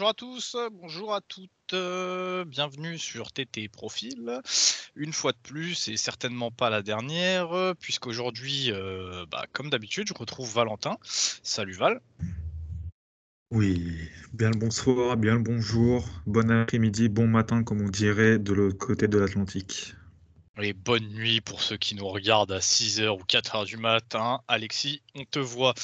bonjour à tous, bonjour à toutes, euh, bienvenue sur TT Profil. Une fois de plus, et certainement pas la dernière, puisqu'aujourd'hui, euh, bah, comme d'habitude, je retrouve Valentin. Salut Val. Oui, bien le bonsoir, bien le bonjour, bon après-midi, bon matin, comme on dirait de l'autre côté de l'Atlantique. Et bonne nuit pour ceux qui nous regardent à 6h ou 4h du matin. Alexis, on te voit.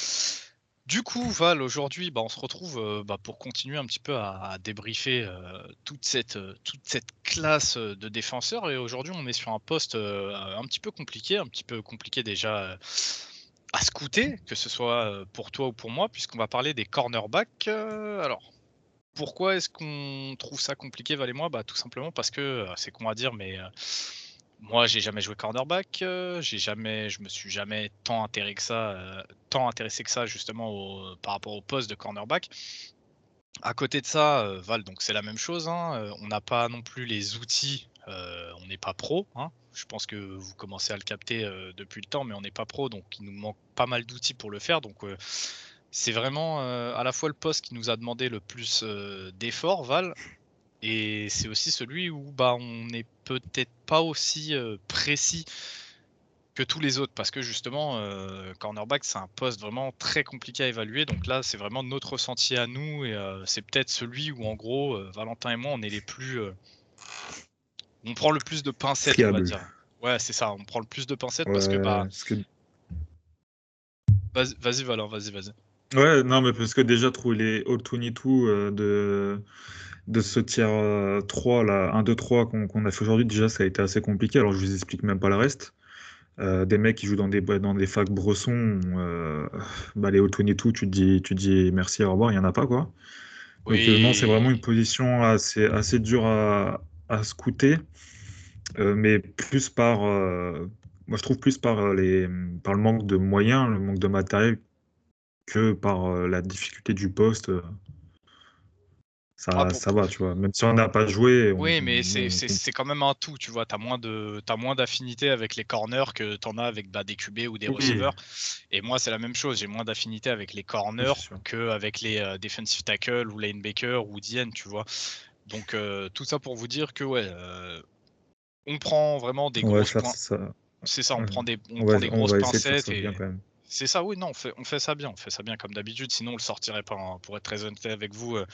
Du coup, Val, aujourd'hui, bah, on se retrouve euh, bah, pour continuer un petit peu à, débriefer euh, toute, cette, euh, toute cette classe de défenseurs. Et aujourd'hui, on est sur un poste un petit peu compliqué, un petit peu compliqué déjà à scouter, que ce soit pour toi ou pour moi, puisqu'on va parler des cornerbacks. alors, pourquoi est-ce qu'on trouve ça compliqué, Val et moi? Bah, Tout simplement parce que c'est qu'on va dire, mais moi, j'ai jamais joué cornerback. Euh, j'ai jamais, je me suis jamais tant intéressé que ça, euh, tant intéressé que ça justement par rapport au poste de cornerback. À côté de ça, euh, Val, donc c'est la même chose. Hein, on n'a pas non plus les outils. on n'est pas pro. Hein. je pense que vous commencez à le capter depuis le temps, mais on n'est pas pro, donc il nous manque pas mal d'outils pour le faire. Donc c'est vraiment à la fois le poste qui nous a demandé le plus d'efforts, Val, et c'est aussi celui où bah, on n'est peut-être pas aussi précis que tous les autres, parce que justement, cornerback, c'est un poste vraiment très compliqué à évaluer. Donc là, c'est vraiment notre ressenti à nous, et c'est peut-être celui où, en gros, Valentin et moi, on est les plus. on prend le plus de pincettes, on va dire. Ouais, c'est ça, on prend le plus de pincettes parce que. Bah... Vas-y, Valentin, vas-y, vas-y. Ouais, non, mais parce que déjà, trouver les All 22 de de ce tiers 3, euh, là, 1, 2, 3 qu'on a fait aujourd'hui, déjà, ça a été assez compliqué. Alors, je vous explique même pas le reste. Euh, des mecs qui jouent dans des, dans des facs bressons, euh, bah, les All-22, tu te dis, tu dis merci, au revoir, il n'y en a pas, quoi. Donc, non, c'est vraiment une position assez, assez dure à, à scouter, mais plus par, moi, je trouve plus par, les, par le manque de moyens, le manque de matériel, que par la difficulté du poste. Ça, ah, ça va, tu vois. Même si on n'a pas joué. oui, mais c'est quand même un tout, tu vois. Tu as moins d'affinité avec les corners que tu en as avec bah, des QB ou des receivers. Et moi, c'est la même chose. J'ai moins d'affinité avec les corners qu'avec les euh, defensive tackle ou linebacker ou DN, tu vois. Donc, euh, tout ça pour vous dire que, ouais, euh, on prend vraiment des grosses C'est ça, on prend des, on prend des grosses pincettes. Et... C'est ça, oui, non, on fait, on fait ça bien, on fait ça bien comme d'habitude, sinon on le sortirait pas. Hein. Pour être très honnête avec vous, euh,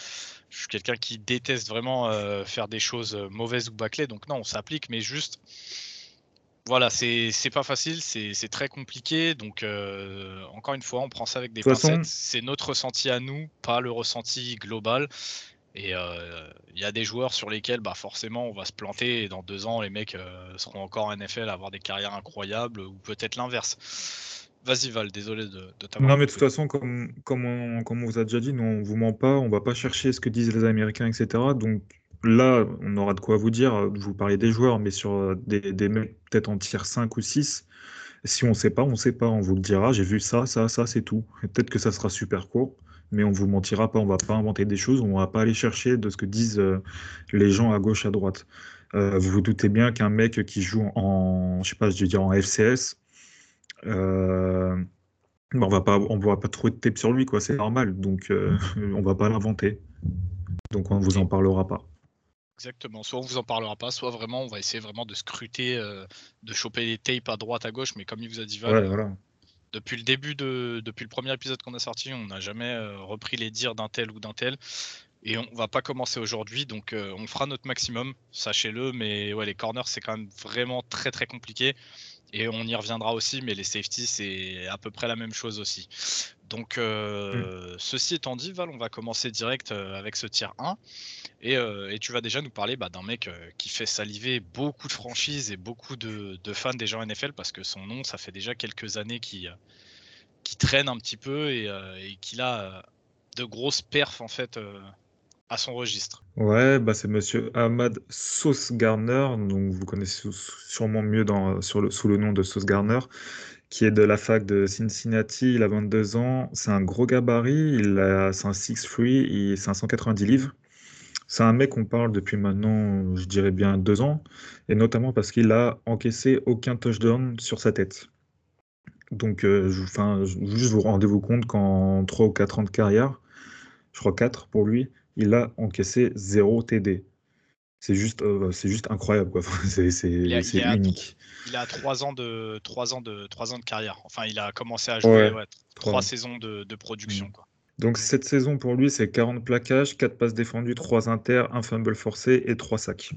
je suis quelqu'un qui déteste vraiment euh, faire des choses euh, mauvaises ou bâclées, donc non, on s'applique, mais juste, voilà, c'est pas facile, c'est très compliqué, donc encore une fois, on prend ça avec des pincettes. C'est notre ressenti à nous, pas le ressenti global. Et il y a des joueurs sur lesquels, bah, forcément, on va se planter, et dans deux ans, les mecs seront encore en NFL à avoir des carrières incroyables, ou peut-être l'inverse. Vas-y Val, désolé de, de t'avoir. Non, mais de toute façon, comme, comme, on, comme vous a déjà dit, nous, on vous ment pas, on va pas chercher ce que disent les Américains, etc. Donc là, on aura de quoi vous dire. Vous parlez des joueurs, mais sur euh, des, des mecs peut-être en tiers 5 ou 6. Si on ne sait pas, on ne sait pas, on vous le dira. J'ai vu ça, ça, ça, c'est tout. Peut-être que ça sera super court, mais on vous mentira pas. On va pas inventer des choses. On va pas aller chercher de ce que disent euh, les gens à gauche, à droite. Euh, vous vous doutez bien qu'un mec qui joue en, je sais pas, je vais dire en FCS, euh, on va pas, on va pas trop de tape sur lui, quoi. C'est normal. Donc, euh, on va pas l'inventer. Donc, on ne vous en parlera pas. Exactement. Soit on vous en parlera pas, soit vraiment on va essayer vraiment de scruter, euh, de choper des tapes à droite, à gauche. Mais comme il vous a dit Val, depuis le début de, depuis le premier épisode qu'on a sorti, on n'a jamais repris les dires d'un tel ou d'un tel. Et on va pas commencer aujourd'hui, donc on fera notre maximum, sachez-le. Mais ouais, les corners c'est quand même vraiment très très compliqué. Et on y reviendra aussi, mais les safeties, c'est à peu près la même chose aussi. Donc, euh, mm. ceci étant dit, Val, on va commencer direct euh, avec ce tiers 1. Euh, et, tu vas déjà nous parler bah, d'un mec qui fait saliver beaucoup de franchises et beaucoup de, fans des gens NFL parce que son nom, ça fait déjà quelques années qu'il qui traîne un petit peu et, et qu'il a de grosses perfs en fait son registre. Ouais, bah c'est monsieur Ahmad Sauce Garner, donc vous connaissez sûrement mieux dans, sous le nom de Sauce Garner, qui est de la fac de Cincinnati, il a 22 ans, c'est un gros gabarit, il a, c'est un 6'3", il 590 livres. C'est un mec qu'on parle depuis maintenant, je dirais bien deux ans, et notamment parce qu'il a encaissé aucun touchdown sur sa tête. Donc, euh, juste vous rendez-vous compte qu'en 3 ou 4 ans de carrière, je crois 4 pour lui, il a encaissé 0 TD. C'est juste, euh, c'est juste incroyable, quoi. c'est unique. Il a 3 ans, de, 3, ans de, 3 ans de carrière. Enfin, il a commencé à jouer 3 saisons de, production. Quoi. Donc cette saison pour lui, c'est 40 plaquages, 4 passes défendues, 3 inter, 1 fumble forcé et 3 sacs.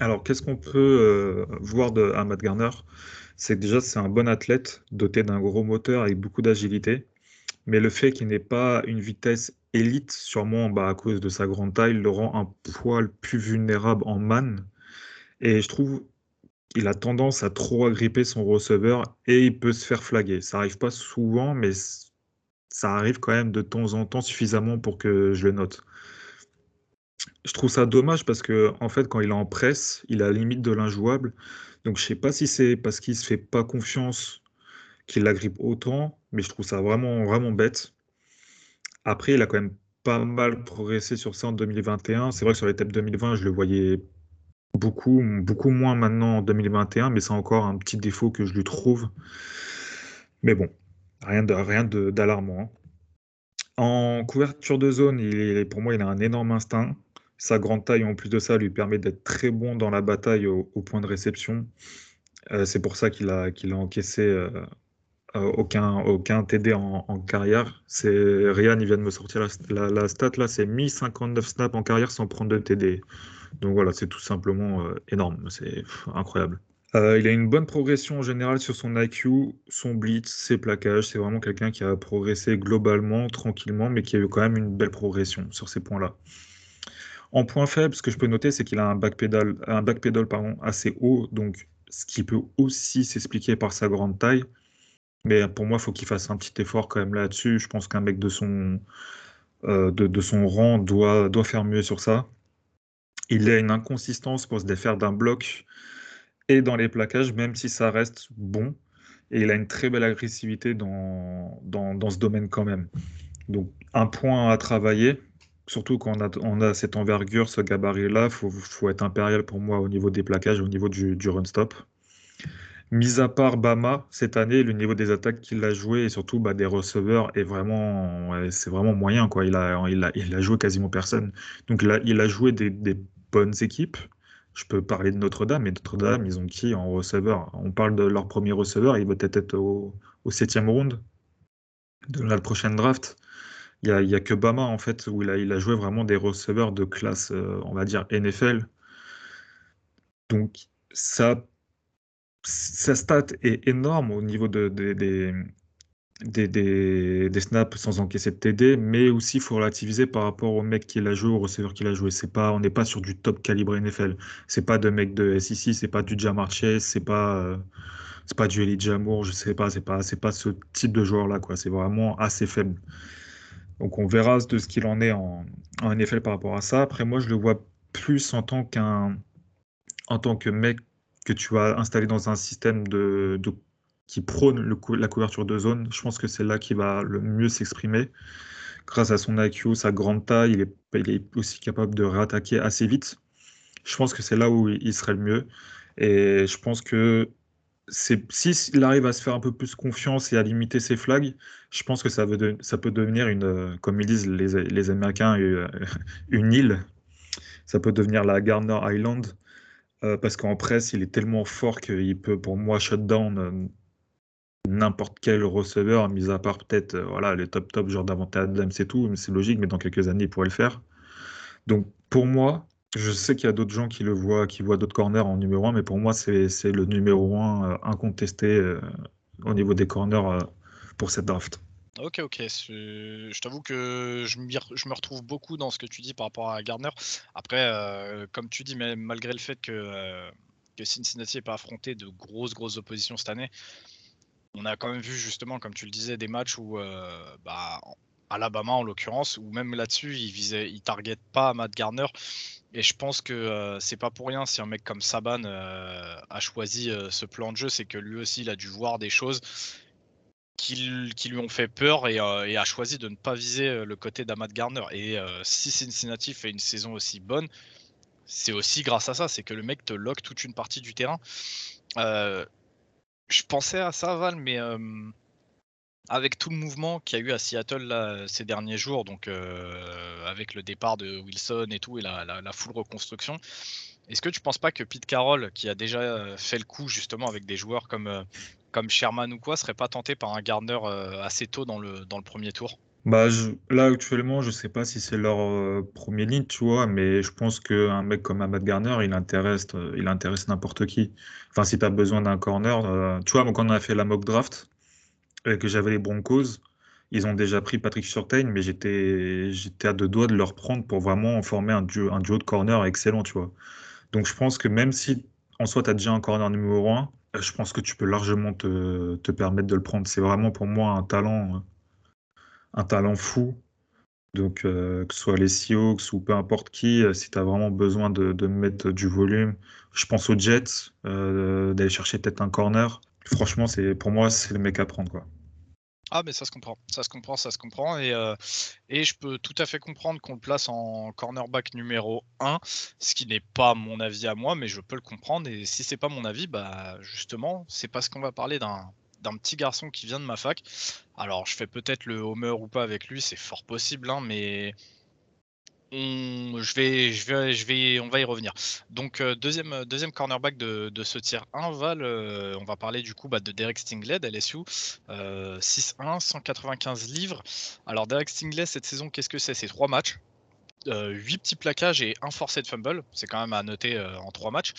Alors qu'est-ce qu'on peut euh, voir de Ahmad Garner? C'est que déjà c'est un bon athlète, doté d'un gros moteur avec beaucoup d'agilité. Mais le fait qu'il n'ait pas une vitesse élite, sûrement bah, à cause de sa grande taille, le rend un poil plus vulnérable en man. Et je trouve qu'il a tendance à trop agripper son receveur et il peut se faire flaguer. Ça arrive pas souvent, mais ça arrive quand même de temps en temps suffisamment pour que je le note. Je trouve ça dommage parce que fait, quand il est en presse, il a la limite de l'injouable. Donc je sais pas si c'est parce qu'il se fait pas confiance qu'il l'agrippe autant, mais je trouve ça vraiment vraiment bête. Après, il a quand même pas mal progressé sur ça en 2021. C'est vrai que sur les tapes 2020, je le voyais beaucoup, beaucoup moins maintenant en 2021, mais c'est encore un petit défaut que je lui trouve. Mais bon, Rien de rien d'alarmant. Hein. En couverture de zone, pour moi, il a un énorme instinct. Sa grande taille, en plus de ça, lui permet d'être très bon dans la bataille au, point de réception. Euh, c'est pour ça qu'il a, a encaissé euh, aucun, aucun TD en, carrière. C'est Ryan, il vient de me sortir la, stat là, c'est 1059 snaps en carrière sans prendre de TD. Donc voilà, c'est tout simplement énorme, c'est incroyable. Euh, il a une bonne progression en général sur son IQ, son blitz, ses plaquages. C'est vraiment quelqu'un qui a progressé globalement, tranquillement, mais qui a eu quand même une belle progression sur ces points-là. En point faible, ce que je peux noter, c'est qu'il a un backpedal, un backpedal pardon, assez haut, donc ce qui peut aussi s'expliquer par sa grande taille. Mais pour moi, il faut qu'il fasse un petit effort quand même là-dessus. Je pense qu'un mec de son, euh, rang doit, faire mieux sur ça. Il a une inconsistance pour se défaire d'un bloc et dans les plaquages, même si ça reste bon. Et il a une très belle agressivité dans, ce domaine quand même. Donc un point à travailler, surtout quand on a, cette envergure, ce gabarit-là, il faut, faut, être impérial pour moi au niveau des plaquages, au niveau du, du run-stop. Mis à part Bama, cette année, le niveau des attaques qu'il a joué et surtout bah, des receveurs est vraiment, c'est vraiment moyen. Quoi. Il, a, il, a, il a joué quasiment personne. Donc là, il a joué des, bonnes équipes, je peux parler de Notre-Dame, et Notre-Dame, ils ont qui en receveur? On parle de leur premier receveur, il va peut-être être au, septième round de la prochaine draft. Il n'y a, a, que Bama, en fait, où il a, il a joué vraiment des receveurs de classe, euh, on va dire, NFL. Donc, ça, sa stat est énorme au niveau de, des, snaps sans encaisser de TD, mais aussi il faut relativiser par rapport au mec qui l'a joué, au receveur qui l'a joué. C'est pas, on n'est pas sur du top calibre NFL. C'est pas de mec de SEC, c'est pas du Jamar Chase, c'est pas, euh, pas du Eli Jamour, je sais pas, c'est pas, pas ce type de joueur là. C'est vraiment assez faible. Donc on verra de ce qu'il en est en, en, NFL par rapport à ça. Après moi je le vois plus en tant qu'un, en tant que mec que tu as installé dans un système de, qui prône la couverture de zone. Je pense que c'est là qu'il va le mieux s'exprimer. Grâce à son IQ, sa grande taille, il est, aussi capable de réattaquer assez vite. Je pense que c'est là où il serait le mieux. Et je pense que s'il arrive à se faire un peu plus confiance et à limiter ses flags, je pense que ça peut devenir une, comme ils disent les, les Américains, euh, une île. Ça peut devenir la Garner Island. Euh, parce qu'en presse, il est tellement fort qu'il peut, pour moi, shut down euh, n'importe quel receveur, mis à part peut-être euh, voilà, les top top, genre Davante Adams et tout, c'est logique, mais dans quelques années, il pourrait le faire. Donc pour moi, je sais qu'il y a d'autres gens qui le voient, qui voient d'autres corners en numéro 1, mais pour moi, c'est le numéro 1 euh, incontesté au niveau des corners pour cette draft. Ok, ok. Je t'avoue que je, me retrouve beaucoup dans ce que tu dis par rapport à Gardner. Après, comme tu dis, malgré le fait que, que Cincinnati n'ait pas affronté de grosses, grosses oppositions cette année, on a quand même vu justement, comme tu le disais, des matchs où, euh, bah, Alabama en l'occurrence, où même là-dessus, il visait, il target pas Matt Garner. Et je pense que euh, c'est pas pour rien si un mec comme Saban euh, a choisi ce plan de jeu, c'est que lui aussi, il a dû voir des choses qui, lui ont fait peur et, a choisi de ne pas viser le côté d'Amad Garner. Et si Cincinnati fait une saison aussi bonne, c'est aussi grâce à ça, c'est que le mec te lock toute une partie du terrain. Je pensais à ça, Val, mais avec tout le mouvement qu'il y a eu à Seattle ces derniers jours, donc avec le départ de Wilson et tout, et la, full reconstruction, est-ce que tu penses pas que Pete Carroll, qui a déjà fait le coup justement avec des joueurs comme, comme Sherman ou quoi, serait pas tenté par un Gardner assez tôt dans le, dans le premier tour? Bah, là, actuellement, je sais pas si c'est leur premier ligne, tu vois, mais je pense qu'un mec comme Ahmad Garner, il intéresse, il intéresse n'importe qui. Enfin, si tu as besoin d'un corner, tu vois, quand on a fait la mock draft, et que j'avais les Broncos, ils ont déjà pris Patrick Surtain, mais j'étais, j'étais à deux doigts de leur prendre pour vraiment former un duo, un duo de corner excellent, tu vois. Donc je pense que même si en soi tu as déjà un corner numéro 1, euh, je pense que tu peux largement te, permettre de le prendre. C'est vraiment pour moi un talent, euh, un talent fou. Donc, euh, que ce soit les Seahawks ou peu importe qui, si tu as vraiment besoin de, de, mettre du volume, je pense aux Jets, d'aller chercher peut-être un corner. Franchement, c'est pour moi, c'est le mec à prendre. Ah, mais ça se comprend, ça se comprend, ça se comprend. Et, euh, et je peux tout à fait comprendre qu'on le place en cornerback numéro 1, ce qui n'est pas mon avis à moi, mais je peux le comprendre. Et si c'est pas mon avis, bah justement, c'est parce qu'on va parler d'un d'un petit garçon qui vient de ma fac. Alors, je fais peut-être le homer ou pas avec lui, c'est fort possible, hein, mais vais, je vais, on va y revenir. Donc euh, deuxième, euh, deuxième cornerback de, ce tiers 1, Val, euh, on va parler du coup bah, de Derek Stingley d'LSU, 6-1, 195 livres. Alors Derek Stingley cette saison, qu'est-ce que c'est? C'est trois matchs, 8 petits plaquages et un forcé de fumble. C'est quand même à noter en trois matchs.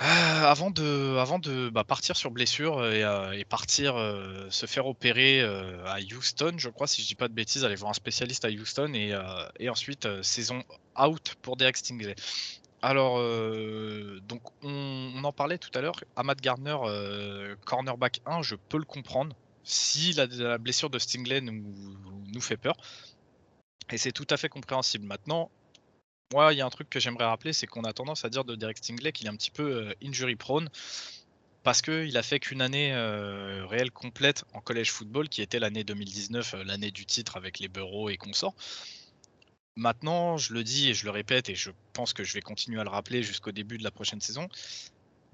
Euh, avant de, bah, partir sur blessure et, euh, partir euh, se faire opérer à Houston, je crois, si je dis pas de bêtises, aller voir un spécialiste à Houston et, et ensuite saison out pour Derek Stingley. Alors, donc on, en parlait tout à l'heure, Ahmad Gardner, cornerback 1, je peux le comprendre si la, blessure de Stingley nous fait peur. Et c'est tout à fait compréhensible. Maintenant, moi, il y a un truc que j'aimerais rappeler, c'est qu'on a tendance à dire de Derek Stingley qu'il est un petit peu euh, injury prone parce qu'il a fait qu'une année euh, réelle complète en college football, qui était l'année 2019, euh, l'année du titre avec les Bureaux et consorts. Maintenant, je le dis et je le répète, et je pense que je vais continuer à le rappeler jusqu'au début de la prochaine saison,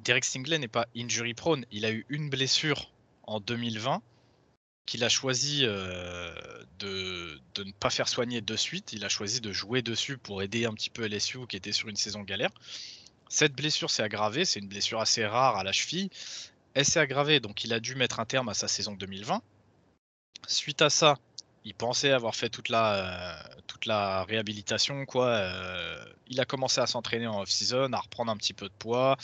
Derek Stingley n'est pas injury prone. Il a eu une blessure en 2020 qu'il a choisi euh, de, ne pas faire soigner de suite. Il a choisi de jouer dessus pour aider un petit peu LSU qui était sur une saison galère. Cette blessure s'est aggravée, c'est une blessure assez rare à la cheville. Elle s'est aggravée, donc il a dû mettre un terme à sa saison 2020. Suite à ça, il pensait avoir fait toute la, euh, réhabilitation. Quoi. Euh, il a commencé à s'entraîner en off-season, à reprendre un petit peu de poids,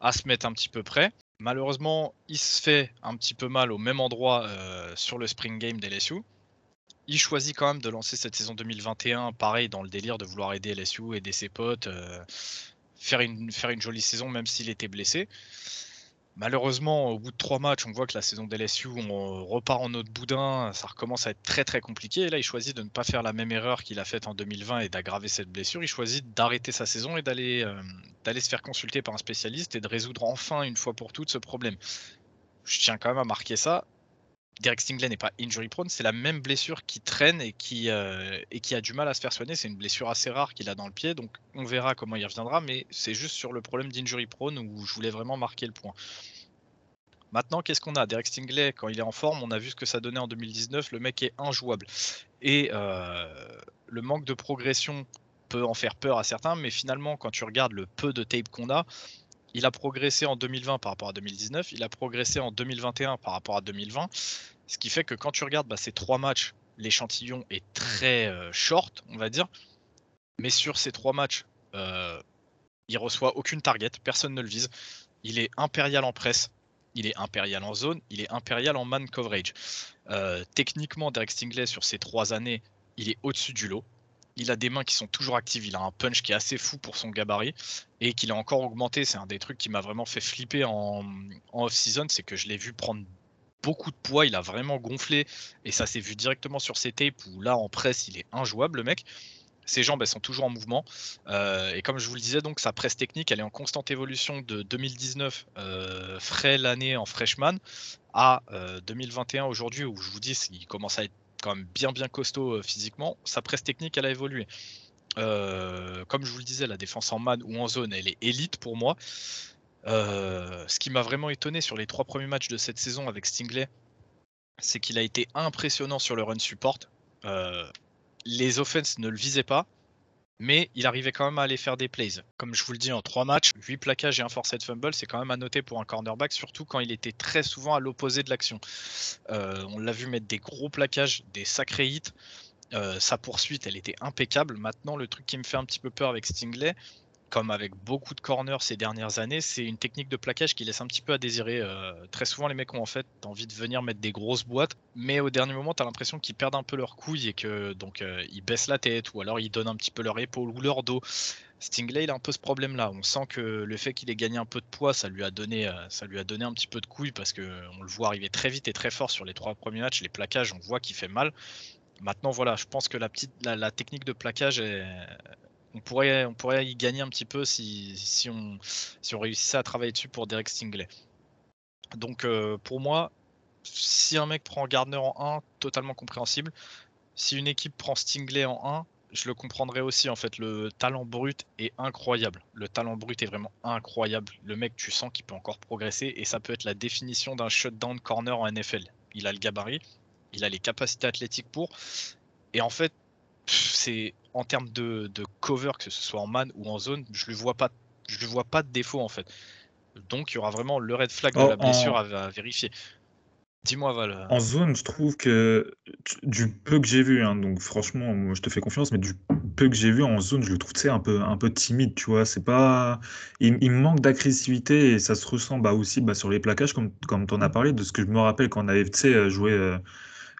à se mettre un petit peu prêt. Malheureusement, il se fait un petit peu mal au même endroit euh, sur le Spring Game d'LSU. Il choisit quand même de lancer cette saison 2021, pareil, dans le délire de vouloir aider LSU, aider ses potes, euh, faire, une, faire une jolie saison même s'il était blessé. Malheureusement, au bout de trois matchs, on voit que la saison d'LSU, on repart en autre boudin, ça recommence à être très très compliqué. Et là, il choisit de ne pas faire la même erreur qu'il a faite en 2020 et d'aggraver cette blessure. Il choisit d'arrêter sa saison et d'aller euh, d'aller se faire consulter par un spécialiste et de résoudre enfin une fois pour toutes ce problème. Je tiens quand même à marquer ça. Derek Stingley n'est pas injury prone, c'est la même blessure qui traîne et qui, euh, et qui a du mal à se faire soigner. C'est une blessure assez rare qu'il a dans le pied, donc on verra comment il reviendra, mais c'est juste sur le problème d'injury prone où je voulais vraiment marquer le point. Maintenant, qu'est-ce qu'on a? Derek Stingley, quand il est en forme, on a vu ce que ça donnait en 2019, le mec est injouable. Et euh, le manque de progression peut en faire peur à certains, mais finalement, quand tu regardes le peu de tape qu'on a, il a progressé en 2020 par rapport à 2019, il a progressé en 2021 par rapport à 2020, ce qui fait que quand tu regardes bah, ces trois matchs, l'échantillon est très euh, short, on va dire, mais sur ces trois matchs, euh, il reçoit aucune target, personne ne le vise, il est impérial en presse, il est impérial en zone, il est impérial en man coverage. Euh, techniquement, Derek Stingley, sur ces trois années, il est au-dessus du lot il a des mains qui sont toujours actives, il a un punch qui est assez fou pour son gabarit et qu'il a encore augmenté. C'est un des trucs qui m'a vraiment fait flipper en, off-season, c'est que je l'ai vu prendre beaucoup de poids, il a vraiment gonflé et ça s'est vu directement sur ses tapes où là en presse il est injouable le mec. Ses jambes elles sont toujours en mouvement euh, et comme je vous le disais donc sa presse technique elle est en constante évolution de 2019 euh, frais l'année en freshman à 2021 euh, aujourd'hui où je vous dis il commence à être quand même bien bien costaud euh, physiquement. Sa presse technique, elle a évolué. Euh, comme je vous le disais, la défense en man ou en zone, elle est élite pour moi. Euh, ce qui m'a vraiment étonné sur les trois premiers matchs de cette saison avec Stingley, c'est qu'il a été impressionnant sur le run support. les offenses ne le visaient pas, mais il arrivait quand même à aller faire des plays. Comme je vous le dis, en trois matchs, 8 plaquages et un forced fumble, c'est quand même à noter pour un cornerback, surtout quand il était très souvent à l'opposé de l'action. Euh, on l'a vu mettre des gros plaquages, des sacrés hits. Euh, sa poursuite, elle était impeccable. Maintenant, le truc qui me fait un petit peu peur avec Stingley, comme avec beaucoup de corners ces dernières années, c'est une technique de plaquage qui laisse un petit peu à désirer. Euh, très souvent, les mecs ont en fait envie de venir mettre des grosses boîtes, mais au dernier moment, tu as l'impression qu'ils perdent un peu leur couille et que donc euh, ils baissent la tête ou alors ils donnent un petit peu leur épaule ou leur dos. Stingley, il a un peu ce problème-là. On sent que le fait qu'il ait gagné un peu de poids, ça lui a donné, euh, ça lui a donné un petit peu de couille parce que on le voit arriver très vite et très fort sur les trois premiers matchs. Les plaquages, on voit qu'il fait mal. Maintenant, voilà, je pense que la petite, la technique de plaquage est, on pourrait, on pourrait y gagner un petit peu si, si, on, si on réussissait à travailler dessus pour Derek Stingley. Donc euh, pour moi, si un mec prend Gardner en 1, totalement compréhensible. Si une équipe prend Stingley en 1, je le comprendrais aussi. En fait, le talent brut est incroyable. Le talent brut est vraiment incroyable. Le mec, tu sens qu'il peut encore progresser et ça peut être la définition d'un shutdown corner en NFL. Il a le gabarit, il a les capacités athlétiques pour. Et en fait, c'est en termes de, cover, que ce soit en man ou en zone, je ne vois pas, je lui vois pas de défaut en fait. Donc il y aura vraiment le red flag de oh, la blessure à, vérifier. Dis-moi Val. En zone, je trouve que du peu que j'ai vu, hein, donc franchement, moi, je te fais confiance, mais du peu que j'ai vu en zone, je le trouve un peu, un peu timide, tu vois. C'est pas, il, manque d'agressivité et ça se ressent bah, aussi bah, sur les plaquages, comme, comme tu en as parlé, de ce que je me rappelle quand on avait joué. Euh,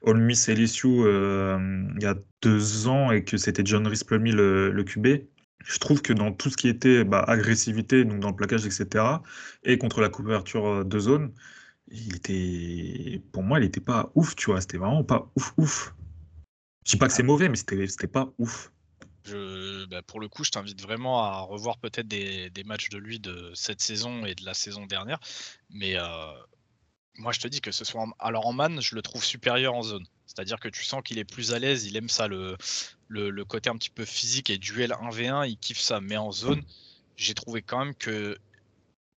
All Miss LSU euh, il y a deux ans et que c'était John Rhys le, le QB, je trouve que dans tout ce qui était bah, agressivité, donc dans le plaquage, etc., et contre la couverture euh, de zone, il était, pour moi, il n'était pas ouf, tu vois. C'était vraiment pas ouf, ouf. Je dis pas que c'est mauvais, mais c'était, pas ouf. Bah, pour le coup, je t'invite vraiment à revoir peut-être des, des, matchs de lui de cette saison et de la saison dernière. Mais euh, moi, je te dis que ce soit. Alors, en man, je le trouve supérieur en zone. C'est-à-dire que tu sens qu'il est plus à l'aise, il aime ça, le, le, côté un petit peu physique et duel 1v1, il kiffe ça. Mais en zone, j'ai trouvé quand même que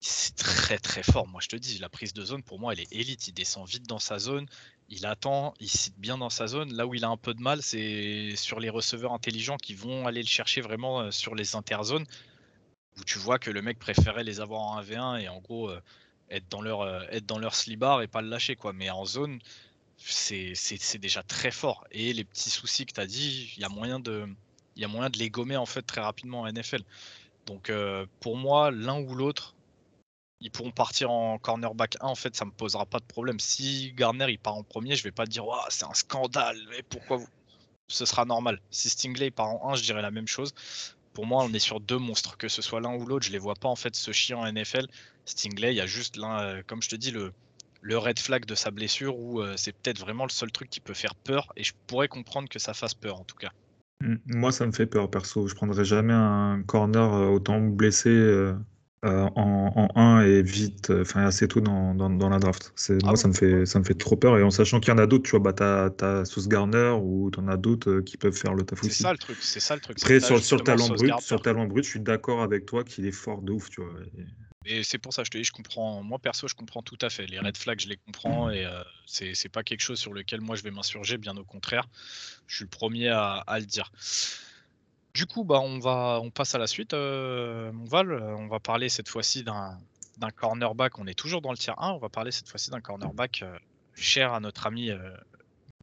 c'est très très fort. Moi, je te dis, la prise de zone, pour moi, elle est élite. Il descend vite dans sa zone, il attend, il cite bien dans sa zone. Là où il a un peu de mal, c'est sur les receveurs intelligents qui vont aller le chercher vraiment euh, sur les interzones, où tu vois que le mec préférait les avoir en 1v1 et en gros. Euh, être dans leur euh, être dans leur slibard et pas le lâcher quoi. Mais en zone, c'est déjà très fort. Et les petits soucis que tu as dit, il y a moyen de il moyen de les gommer en fait très rapidement en NFL. Donc euh, pour moi, l'un ou l'autre, ils pourront partir en cornerback 1, en fait, ça me posera pas de problème. Si Garner il part en premier, je vais pas dire c'est un scandale, mais pourquoi vous? Ce sera normal. Si Stingley part en 1, je dirais la même chose pour moi, on est sur deux monstres, que ce soit l'un ou l'autre. Je les vois pas en fait se chier en NFL. Stingley, il y a juste l'un, euh, comme je te dis, le, le red flag de sa blessure où euh, c'est peut-être vraiment le seul truc qui peut faire peur. Et je pourrais comprendre que ça fasse peur en tout cas. Mmh, moi, ça me fait peur perso. Je prendrais jamais un corner euh, autant blessé euh, en, 1 et vite, enfin assez tôt dans, dans, la draft. C'est, ah moi, ça, me fait, ça me fait trop peur. Et en sachant qu'il y en a d'autres, tu vois, bah, t'as, as Sauce Garner ou t'en as d'autres qui peuvent faire le taf aussi. C'est ça le truc. C'est ça le truc. Après, sur, sur, talent brut, sur talent brut, je suis d'accord avec toi qu'il est fort de ouf, tu vois. Et c'est pour ça, je te dis, je comprends. Moi perso, je comprends tout à fait. Les red flags, je les comprends et c'est, c'est pas quelque chose sur lequel moi je vais m'insurger. Bien au contraire, je suis le premier à, le dire. Du coup, bah, on, va, on passe à la suite, euh, Val. Euh, on va parler cette fois-ci d'un, cornerback. On est toujours dans le tiers 1. On va parler cette fois-ci d'un cornerback euh, cher à notre ami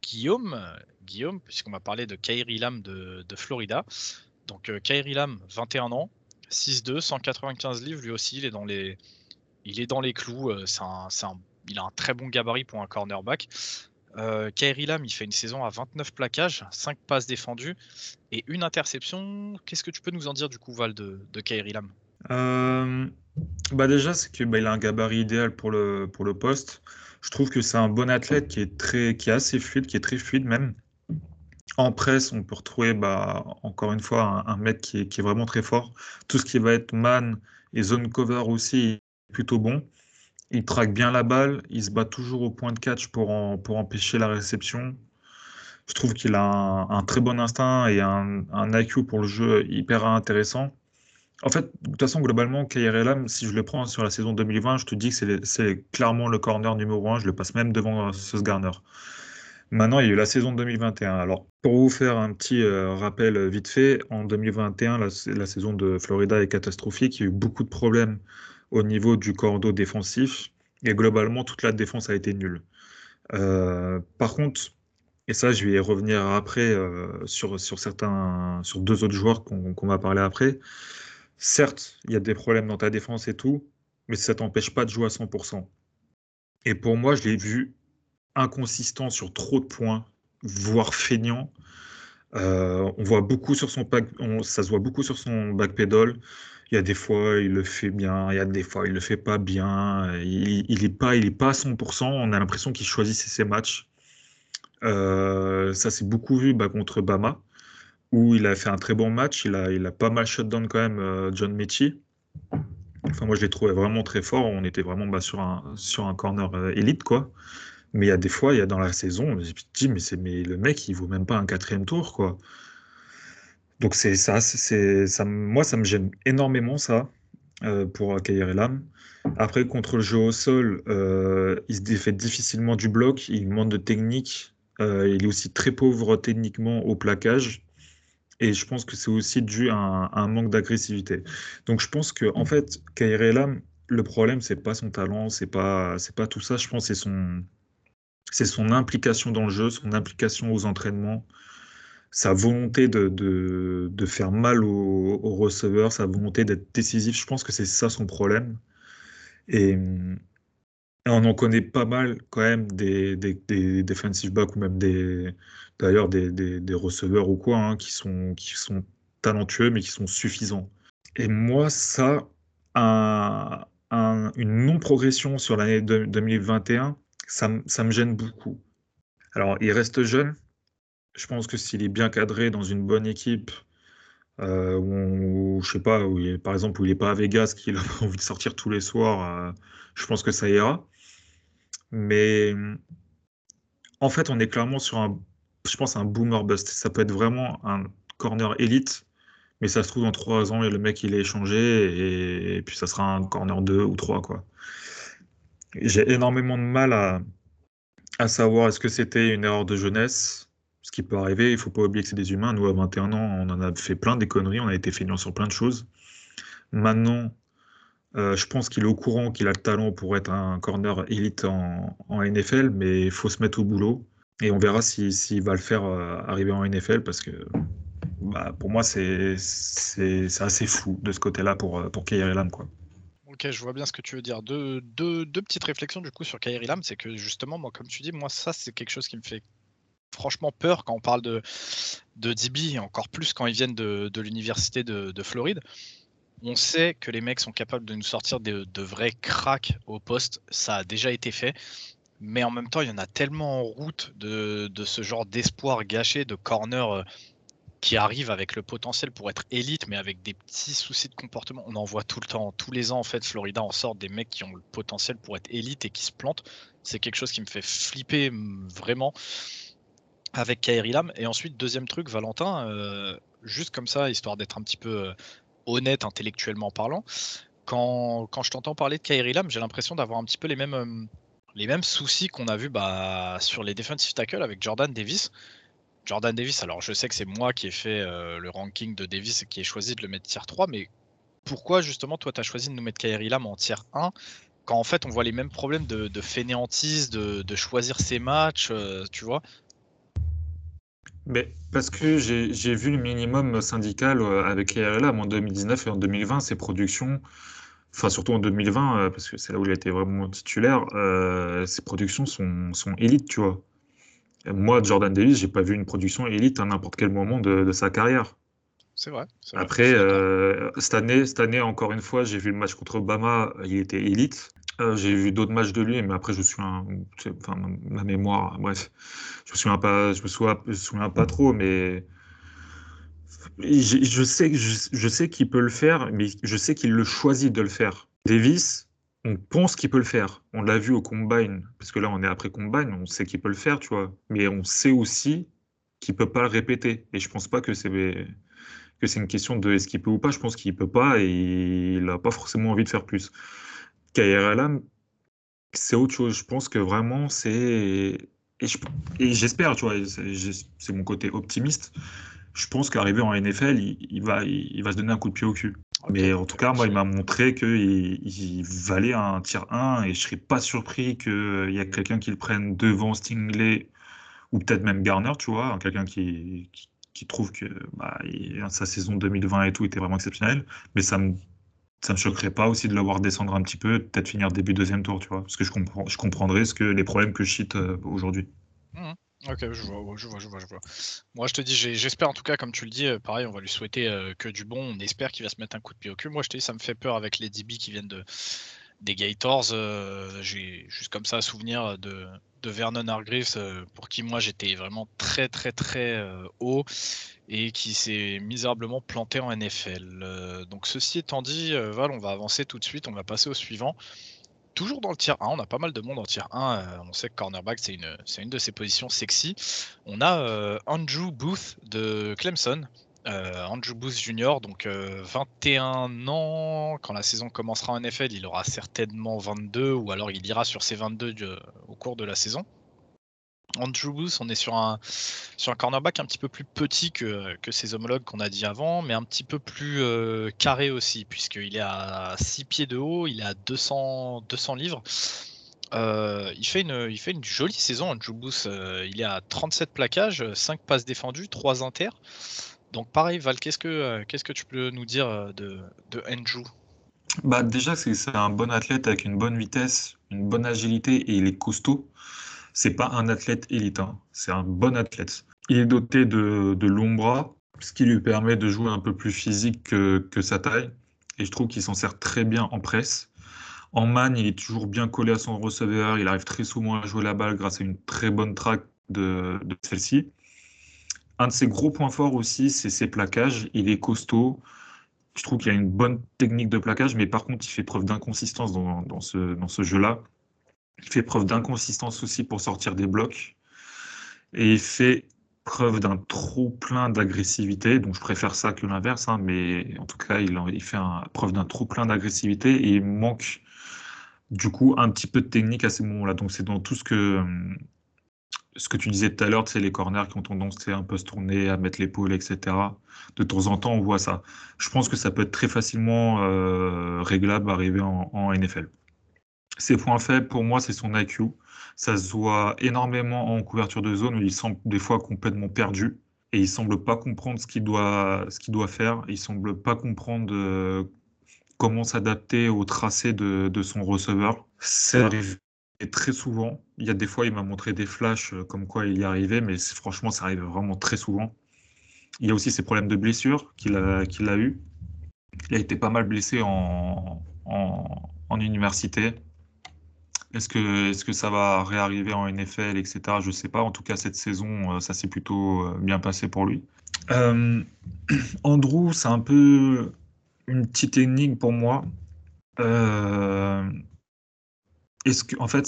Guillaume. Guillaume, puisqu'on va parler de Kairi Lam de, Florida. Donc, Kairi Lam, 21 ans, 6'2, 195 livres. Lui aussi, il est dans les, il est dans les clous. il a un très bon gabarit pour un cornerback. Euh, Kairi Lam, il fait une saison à 29 plaquages, 5 passes défendues et une interception. Qu'est-ce que tu peux nous en dire du coup, Val, de, de Kairi Lam? Euh, bah Déjà, c'est qu'il bah, a un gabarit idéal pour le, pour le poste. Je trouve que c'est un bon athlète qui est, très, qui est assez fluide, qui est très fluide même. En presse, on peut retrouver bah, encore une fois un, mec qui est, vraiment très fort. Tout ce qui va être man et zone cover aussi est plutôt bon. Il traque bien la balle, il se bat toujours au point de catch pour, pour empêcher la réception. Je trouve qu'il a un, très bon instinct et un, un IQ pour le jeu hyper intéressant. En fait, de toute façon, globalement, KRLM, si je le prends sur la saison 2020, je te dis que c'est clairement le corner numéro 1. Je le passe même devant Sauce Garner. Maintenant, il y a eu la saison 2021. Alors, pour vous faire un petit euh, rappel vite fait, en 2021, la, saison de Florida est catastrophique. Il y a eu beaucoup de problèmes au niveau du cordeau défensif. Et globalement, toute la défense a été nulle. Euh, par contre, et ça, je vais y revenir après euh, sur, sur, certains, sur deux autres joueurs qu'on va parler après. Certes, il y a des problèmes dans ta défense et tout, mais ça t'empêche pas de jouer à 100%. Et pour moi, je l'ai vu inconsistant sur trop de points, voire feignant. Euh, on voit beaucoup sur son back, ça se voit beaucoup sur son backpedal. Il y a des fois, il le fait bien, il y a des fois, il le fait pas bien. Il, il est pas, il est pas à 100%. On a l'impression qu'il choisit ses matchs. Euh, ça s'est beaucoup vu bah, contre Bama, où il a fait un très bon match. Il a, il a pas mal shutdown quand même, euh, John Mechie. Enfin, moi, je l'ai trouvé vraiment très fort. On était vraiment bah, sur, un, sur un corner élite, quoi. Mais il y a des fois, il y a dans la saison, je me dis, mais, c'est, mais le mec, il vaut même pas un quatrième tour, quoi. Donc c'est ça, ça, moi ça me gêne énormément ça euh, pour Kair Elam. Après contre le jeu au sol, euh, il se défait difficilement du bloc, il manque de technique, euh, il est aussi très pauvre techniquement au plaquage. Et je pense que c'est aussi dû à un, manque d'agressivité. Donc je pense que en fait, Kair Elam, le problème c'est pas son talent, c'est pas pas tout ça. Je pense c'est son c'est son implication dans le jeu, son implication aux entraînements, sa volonté de, de, faire mal aux, receveurs, sa volonté d'être décisif. Je pense que c'est ça son problème. Et, on en connaît pas mal quand même des, des, defensive backs ou même des d'ailleurs des, des, receveurs ou quoi hein, qui sont qui sont talentueux mais qui sont suffisants. Et moi ça un, une non progression sur l'année 2021 ça, me gêne beaucoup. Alors, il reste jeune. Je pense que s'il est bien cadré dans une bonne équipe, euh, où, je sais pas, il par exemple, où il n'est pas à Vegas, qu'il a envie de sortir tous les soirs, euh, je pense que ça ira. Mais en fait, on est clairement sur un, je pense, un boomer bust. Ça peut être vraiment un corner élite, mais ça se trouve dans trois ans le mec il est échangé et, et puis ça sera un corner 2 ou 3 quoi. J'ai énormément de mal à, à savoir est-ce que c'était une erreur de jeunesse, ce qui peut arriver. Il faut pas oublier que c'est des humains. Nous, à 21 ans, on en a fait plein des conneries, on a été feignants sur plein de choses. Maintenant, euh, je pense qu'il est au courant qu'il a le talent pour être un corner élite en, en NFL, mais il faut se mettre au boulot. Et on verra s'il si, va le faire euh, arriver en NFL parce que bah, pour moi, c'est assez fou de ce côté-là pour, euh, pour Kairi Lam. Quoi. Ok, je vois bien ce que tu veux dire. Deux, deux, petites réflexions du coup sur Kairi Lam, c'est que justement, moi, comme tu dis, moi, ça, c'est quelque chose qui me fait franchement peur quand on parle de, de DB, encore plus quand ils viennent de, l'université de, Floride. On sait que les mecs sont capables de nous sortir de, de vrais cracks au poste. Ça a déjà été fait. Mais en même temps, il y en a tellement en route de, de ce genre d'espoir gâché, de corner euh, qui arrive avec le potentiel pour être élite, mais avec des petits soucis de comportement. On en voit tout le temps. Tous les ans, en fait, Florida en sort des mecs qui ont le potentiel pour être élite et qui se plantent. C'est quelque chose qui me fait flipper vraiment avec Kairi Lam. Et ensuite, deuxième truc, Valentin, euh, juste comme ça, histoire d'être un petit peu euh, honnête intellectuellement parlant, quand, quand je t'entends parler de Kairi Lam, j'ai l'impression d'avoir un petit peu les mêmes, euh, les mêmes soucis qu'on a vu bah, sur les defensive tackles avec Jordan Davis. Jordan Davis, alors je sais que c'est moi qui ai fait euh, le ranking de Davis et qui ai choisi de le mettre tier 3, mais pourquoi justement toi tu as choisi de nous mettre Kairi Lam en tier 1 quand en fait on voit les mêmes problèmes de, fainéantise, de, choisir ses matchs, euh, tu vois? Mais parce que j'ai vu le minimum syndical euh, avec Kairi Lam en 2019 et en 2020, ses productions, enfin surtout en 2020, parce que c'est là où il a été vraiment titulaire, ses productions sont, sont élites, tu vois. Moi, Jordan Davis, j'ai pas vu une production élite à n'importe quel moment de, sa carrière. C'est vrai, Après, euh, cette, année, cette année, encore une fois, j'ai vu le match contre Obama, il était élite. Euh, j'ai vu d'autres matchs de lui, mais après, je suis un, enfin, ma mémoire, bref, je me souviens pas, je me souviens, je me souviens pas trop, mais je, je sais, je, je sais qu'il peut le faire, mais je sais qu'il le choisit de le faire. Davis, on pense qu'il peut le faire. On l'a vu au combine, parce que là, on est après combine, on sait qu'il peut le faire, tu vois. Mais on sait aussi qu'il peut pas le répéter. Et je pense pas que c'est que une question de est-ce qu'il peut ou pas. Je pense qu'il peut pas et il n'a pas forcément envie de faire plus. KRLM, c'est autre chose. Je pense que vraiment, c'est. Et j'espère, tu vois, c'est mon côté optimiste. Je pense qu'arriver en NFL, il, va, il, va se donner un coup de pied au cul. Mais en tout cas, moi, il m'a montré qu'il il valait un tiers 1 et je serais pas surpris qu'il y ait quelqu'un qui le prenne devant Stingley ou peut-être même Garner, tu vois, quelqu'un qui, qui, trouve que bah, sa saison 2020 et tout était vraiment exceptionnelle. Mais ça me ça me choquerait pas aussi de l'avoir descendre un petit peu, peut-être finir début deuxième tour, tu vois, parce que je, comprends, je comprendrais ce que les problèmes que je cite euh, aujourd'hui. Mmh. Ok, je vois, je vois, je vois, je vois. Moi, je te dis, j'espère en tout cas, comme tu le dis, euh, pareil, on va lui souhaiter euh, que du bon. On espère qu'il va se mettre un coup de pied au cul. Moi, je te dis, ça me fait peur avec les DB qui viennent de, des Gators. J'ai juste comme ça un souvenir de, de Vernon Hargreaves, pour qui moi j'étais vraiment très, très, très haut et qui s'est misérablement planté en NFL. Euh, donc ceci étant dit, euh, Val, on va avancer tout de suite, on va passer au suivant. Toujours dans le tier 1, on a pas mal de monde en tier 1. Euh, on sait que cornerback, c'est une, de ses positions sexy. On a Andrew Booth de Clemson. Andrew Booth Jr., donc 21 ans. Quand la saison commencera en NFL, il aura certainement 22, ou alors il ira sur ses 22 au cours de la saison. Andrew Booth, on est sur un, sur un cornerback un petit peu plus petit que, que ses homologues qu'on a dit avant, mais un petit peu plus euh, carré aussi, puisqu'il est à 6 pieds de haut, il est à 200, 200 livres. Euh, il, fait une, il fait une jolie saison, Andrew Booth. Euh, il est à 37 plaquages, 5 passes défendues, 3 inter. Donc pareil, Val, qu'est-ce que, que tu peux nous dire de, de Andrew? Bah déjà, c'est un bon athlète avec une bonne vitesse, une bonne agilité et il est costaud c'est pas un athlète élite, hein. c'est un bon athlète. Il est doté de, longs bras, ce qui lui permet de jouer un peu plus physique que, sa taille. Et je trouve qu'il s'en sert très bien en presse. En man, il est toujours bien collé à son receveur. Il arrive très souvent à jouer la balle grâce à une très bonne track de, celle-ci. Un de ses gros points forts aussi, c'est ses plaquages. Il est costaud. Je trouve qu'il a une bonne technique de plaquage, mais par contre, il fait preuve d'inconsistance dans, ce, dans ce jeu-là. Il fait preuve d'inconsistance aussi pour sortir des blocs. Et il fait preuve d'un trop plein d'agressivité. Donc je préfère ça que l'inverse, hein, mais en tout cas, il, fait preuve d'un trop plein d'agressivité et il manque du coup un petit peu de technique à ces moments-là. Donc c'est dans tout ce que que tu disais tout à l'heure, c'est les corners qui ont tendance à un peu se tourner, à mettre l'épaule, etc. De temps en temps, on voit ça. Je pense que ça peut être très facilement euh, réglable arriver en NFL. Ses points faibles, pour moi, c'est son IQ. Ça se voit énormément en couverture de zone où il semble des fois complètement perdu et il semble pas comprendre ce qu'il doit, ce qu'il doit faire. Il semble pas comprendre euh, comment s'adapter au tracé de, de, son receveur. Ça arrive très souvent. Il y a des fois, il m'a montré des flashs euh, comme quoi il y arrivait, mais franchement, ça arrive vraiment très souvent. Il y a aussi ses problèmes de blessure qu'il a, qu'il a eu. Il a été pas mal blessé en, en, en université. Est-ce que, est que ça va réarriver en NFL, etc. Je ne sais pas. En tout cas, cette saison, euh, ça s'est plutôt euh, bien passé pour lui. Euh, Andrew, c'est un peu une petite énigme pour moi. est-ce que, en fait,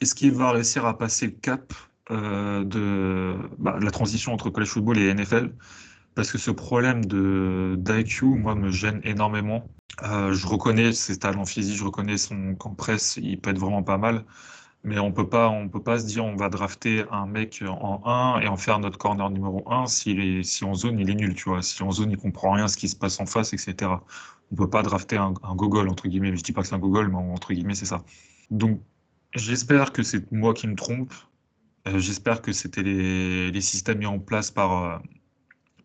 est-ce qu'il va réussir à passer le cap de, bah, la transition entre college football et NFL Parce que ce problème de d'IQ, moi, me gêne énormément. Euh, je reconnais ses talents physiques, je reconnais son camp presse, il peut être vraiment pas mal. Mais on peut pas, on peut pas se dire on va drafter un mec en 1 et en faire notre corner numéro 1 si, si en zone il est nul, tu vois. Si en zone il comprend rien ce qui se passe en face, etc. On peut pas drafter un, un gogol, entre guillemets. Je dis pas que c'est un gogol, mais entre guillemets c'est ça. Donc j'espère que c'est moi qui me trompe. Euh, j'espère que c'était les, les, systèmes mis en place par, euh,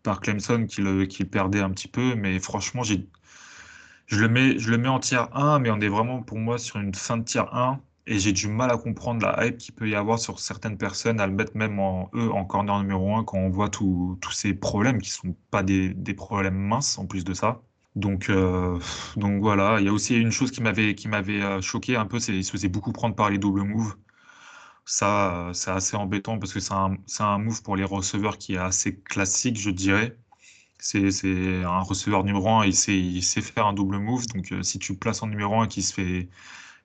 par Clemson qui le, qui perdait un petit peu. Mais franchement, j'ai je le mets, en tier 1, mais on est vraiment pour moi sur une fin de tier 1. Et j'ai du mal à comprendre la hype qu'il peut y avoir sur certaines personnes, à le mettre même en corner numéro 1 quand on voit tous ces problèmes qui sont pas des, problèmes minces en plus de ça. Donc, euh, donc voilà. Il y a aussi une chose qui m'avait euh, choqué un peu, c'est qu'il se faisait beaucoup prendre par les doubles moves. Ça, c'est assez embêtant parce que c'est un, un move pour les receveurs qui est assez classique, je dirais. C'est un receveur numéro 1, il sait, il sait faire un double move. Donc, euh, si tu places en numéro 1 qui se fait,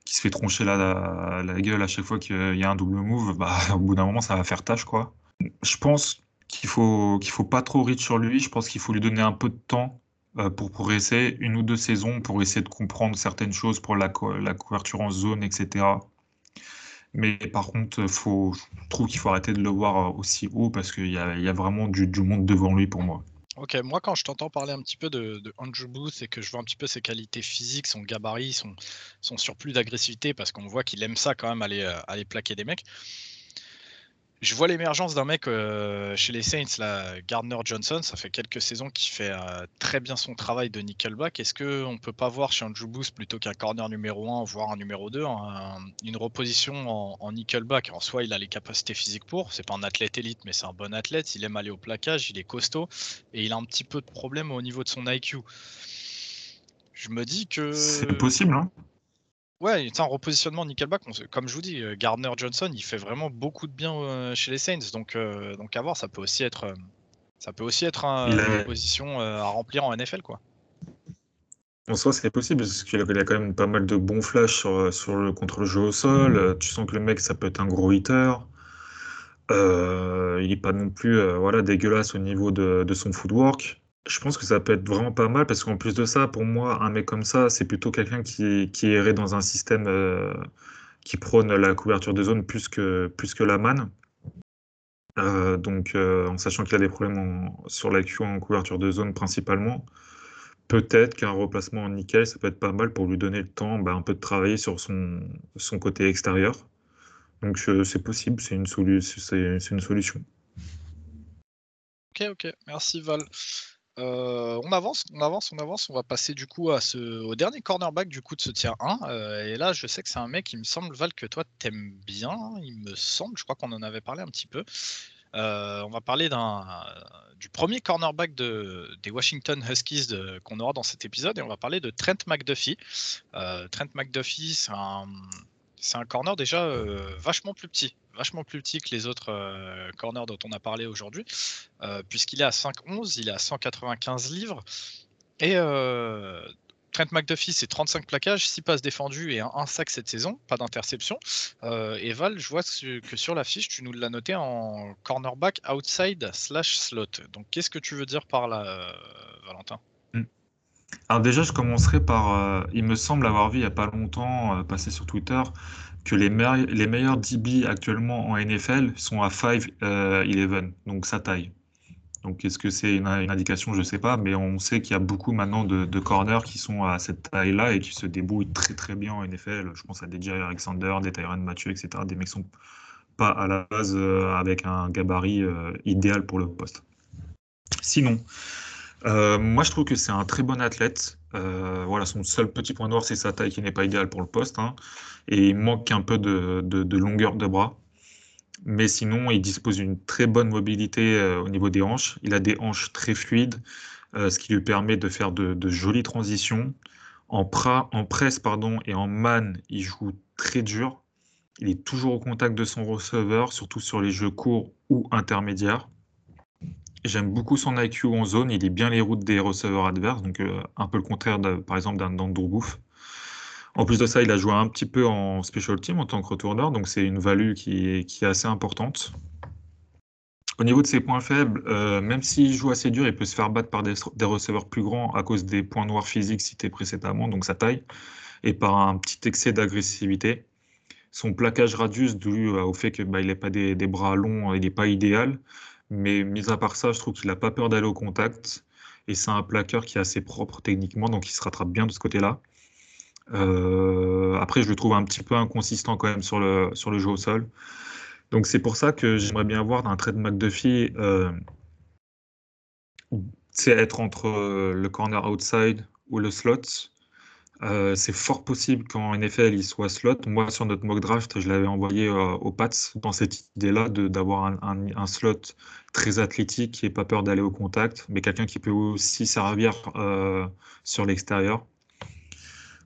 se fait troncher la, gueule à chaque fois qu'il y a un double move, bah, au bout d'un moment, ça va faire tâche. Quoi. Je pense qu'il faut qu'il faut pas trop rich sur lui. Je pense qu'il faut lui donner un peu de temps euh, pour progresser, une ou deux saisons pour essayer de comprendre certaines choses pour la, couverture en zone, etc. Mais par contre, je trouve qu'il faut arrêter de le voir aussi haut parce qu'il y a, vraiment du, monde devant lui pour moi. Ok, moi quand je t'entends parler un petit peu de, Andrew Booth et que je vois un petit peu ses qualités physiques, son gabarit, son, son surplus d'agressivité, parce qu'on voit qu'il aime ça quand même aller, euh, aller plaquer des mecs, je vois l'émergence d'un mec euh, chez les Saints, là, Gardner Johnson. Ça fait quelques saisons qu'il fait euh, très bien son travail de nickelback. Est-ce qu'on ne peut pas voir chez Andrew Booth plutôt qu'un corner numéro 1, voire un numéro 2, une reposition en, nickelback En soi, il a les capacités physiques pour. C'est pas un athlète élite, mais c'est un bon athlète. Il aime aller au plaquage, il est costaud et il a un petit peu de problème au niveau de son IQ. Je me dis que. C'est possible, hein Ouais, un repositionnement Nickelback, comme je vous dis, euh, Gardner Johnson, il fait vraiment beaucoup de bien euh, chez les Saints, donc, euh, donc à voir, ça peut aussi être, ça peut aussi être une position à remplir en NFL, quoi. En soi, c'est possible, parce qu'il a quand même pas mal de bons flashs sur, sur le contre le jeu au sol. Tu sens que le mec, ça peut être un gros hitter. il est pas non plus voilà, dégueulasse au niveau de, de son footwork. Je pense que ça peut être vraiment pas mal parce qu'en plus de ça, pour moi, un mec comme ça, c'est plutôt quelqu'un qui, errait dans un système euh, qui prône la couverture de zone plus que, la manne. Euh, donc, euh, en sachant qu'il a des problèmes sur la en couverture de zone principalement, peut-être qu'un replacement en nickel, ça peut être pas mal pour lui donner le temps bah, un peu de travailler sur son, côté extérieur. Donc, c'est possible, c'est une, c'est une solution. Ok, ok, merci Val. Euh, on avance, on avance, on avance. On va passer du coup à ce, au dernier cornerback du coup de ce tiers 1. Euh, et là, je sais que c'est un mec, il me semble, Val, que toi t'aimes bien. Il me semble, je crois qu'on en avait parlé un petit peu. Euh, on va parler du premier cornerback de, des Washington Huskies qu'on aura dans cet épisode et on va parler de Trent McDuffie. Trent McDuffie, c'est un corner déjà vachement plus petit vachement plus petit que les autres euh, corners dont on a parlé aujourd'hui, euh, puisqu'il est à 5,11, il est à 195 livres. Et euh, Trent McDuffie, c'est 35 plaquages, 6 passes défendues et un, sac cette saison, pas d'interception. et Val, je vois que sur la fiche, tu nous l'as noté en cornerback outside slash slot. Donc qu'est-ce que tu veux dire par là, Valentin? Hmm. alors déjà, je commencerai par, il me semble avoir vu il n'y a pas longtemps, passer sur Twitter, que les, les meilleurs DB actuellement en NFL sont à 5-11, euh, donc sa taille. Donc est-ce que c'est une, indication? Je ne sais pas, mais on sait qu'il y a beaucoup maintenant de, corners qui sont à cette taille-là et qui se débrouillent très très bien en NFL. Je pense à des Jerry Alexander, des Tyron Mathieu, etc. Des mecs qui sont pas à la base euh, avec un gabarit euh, idéal pour le poste. Sinon, moi je trouve que c'est un très bon athlète. Voilà, son seul petit point noir, c'est sa taille qui n'est pas idéale pour le poste. Hein et il manque un peu de, longueur de bras. Mais sinon, il dispose d'une très bonne mobilité euh, au niveau des hanches. Il a des hanches très fluides, euh, ce qui lui permet de faire de, jolies transitions. En, en presse et en man, il joue très dur. Il est toujours au contact de son receveur, surtout sur les jeux courts ou intermédiaires. J'aime beaucoup son IQ en zone. Il est bien les routes des receveurs adverses, donc euh, un peu le contraire, par exemple, d'un Andrew en plus de ça, il a joué un petit peu en special team en tant que retourneur, donc c'est une value qui est, assez importante. Au niveau de ses points faibles, euh, même s'il joue assez dur, il peut se faire battre par des, receveurs plus grands à cause des points noirs physiques cités précédemment, donc sa taille, et par un petit excès d'agressivité. Son plaquage radius, dû euh, au fait qu'il bah, n'ait pas des, bras longs, il n'est pas idéal. Mais mis à part ça, je trouve qu'il n'a pas peur d'aller au contact. Et c'est un plaqueur qui est assez propre techniquement, donc il se rattrape bien de ce côté-là. Euh, après, je le trouve un petit peu inconsistant quand même sur le, sur le jeu au sol. Donc c'est pour ça que j'aimerais bien voir un trade McDuffie, euh, c'est être entre euh, le corner outside ou le slot. Euh, c'est fort possible qu'en NFL il soit slot. Moi, sur notre mock draft, je l'avais envoyé aux Pats dans cette idée-là d'avoir un, slot très athlétique qui n'ait pas peur d'aller au contact, mais quelqu'un qui peut aussi servir sur l'extérieur.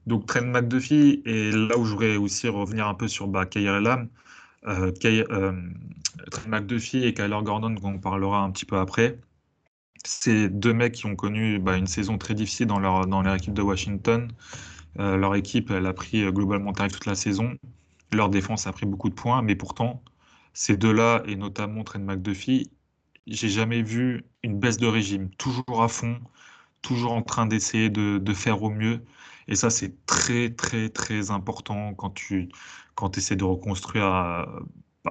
Donc Trent McDuffie, et là où je voudrais aussi revenir un peu sur bah, Lam, euh, euh, Trent McDuffie et Kyler Gordon, dont on parlera un petit peu après, c'est deux mecs qui ont connu bah, une saison très difficile dans leur, dans leur équipe de Washington. Euh, leur équipe, elle a pris globalement tarif toute la saison. Leur défense a pris beaucoup de points, mais pourtant, ces deux-là, et notamment Trent McDuffie, j'ai jamais vu une baisse de régime. Toujours à fond, toujours en train d'essayer de, faire au mieux. Et ça, c'est très, très, très important quand tu quand essaies de reconstruire euh,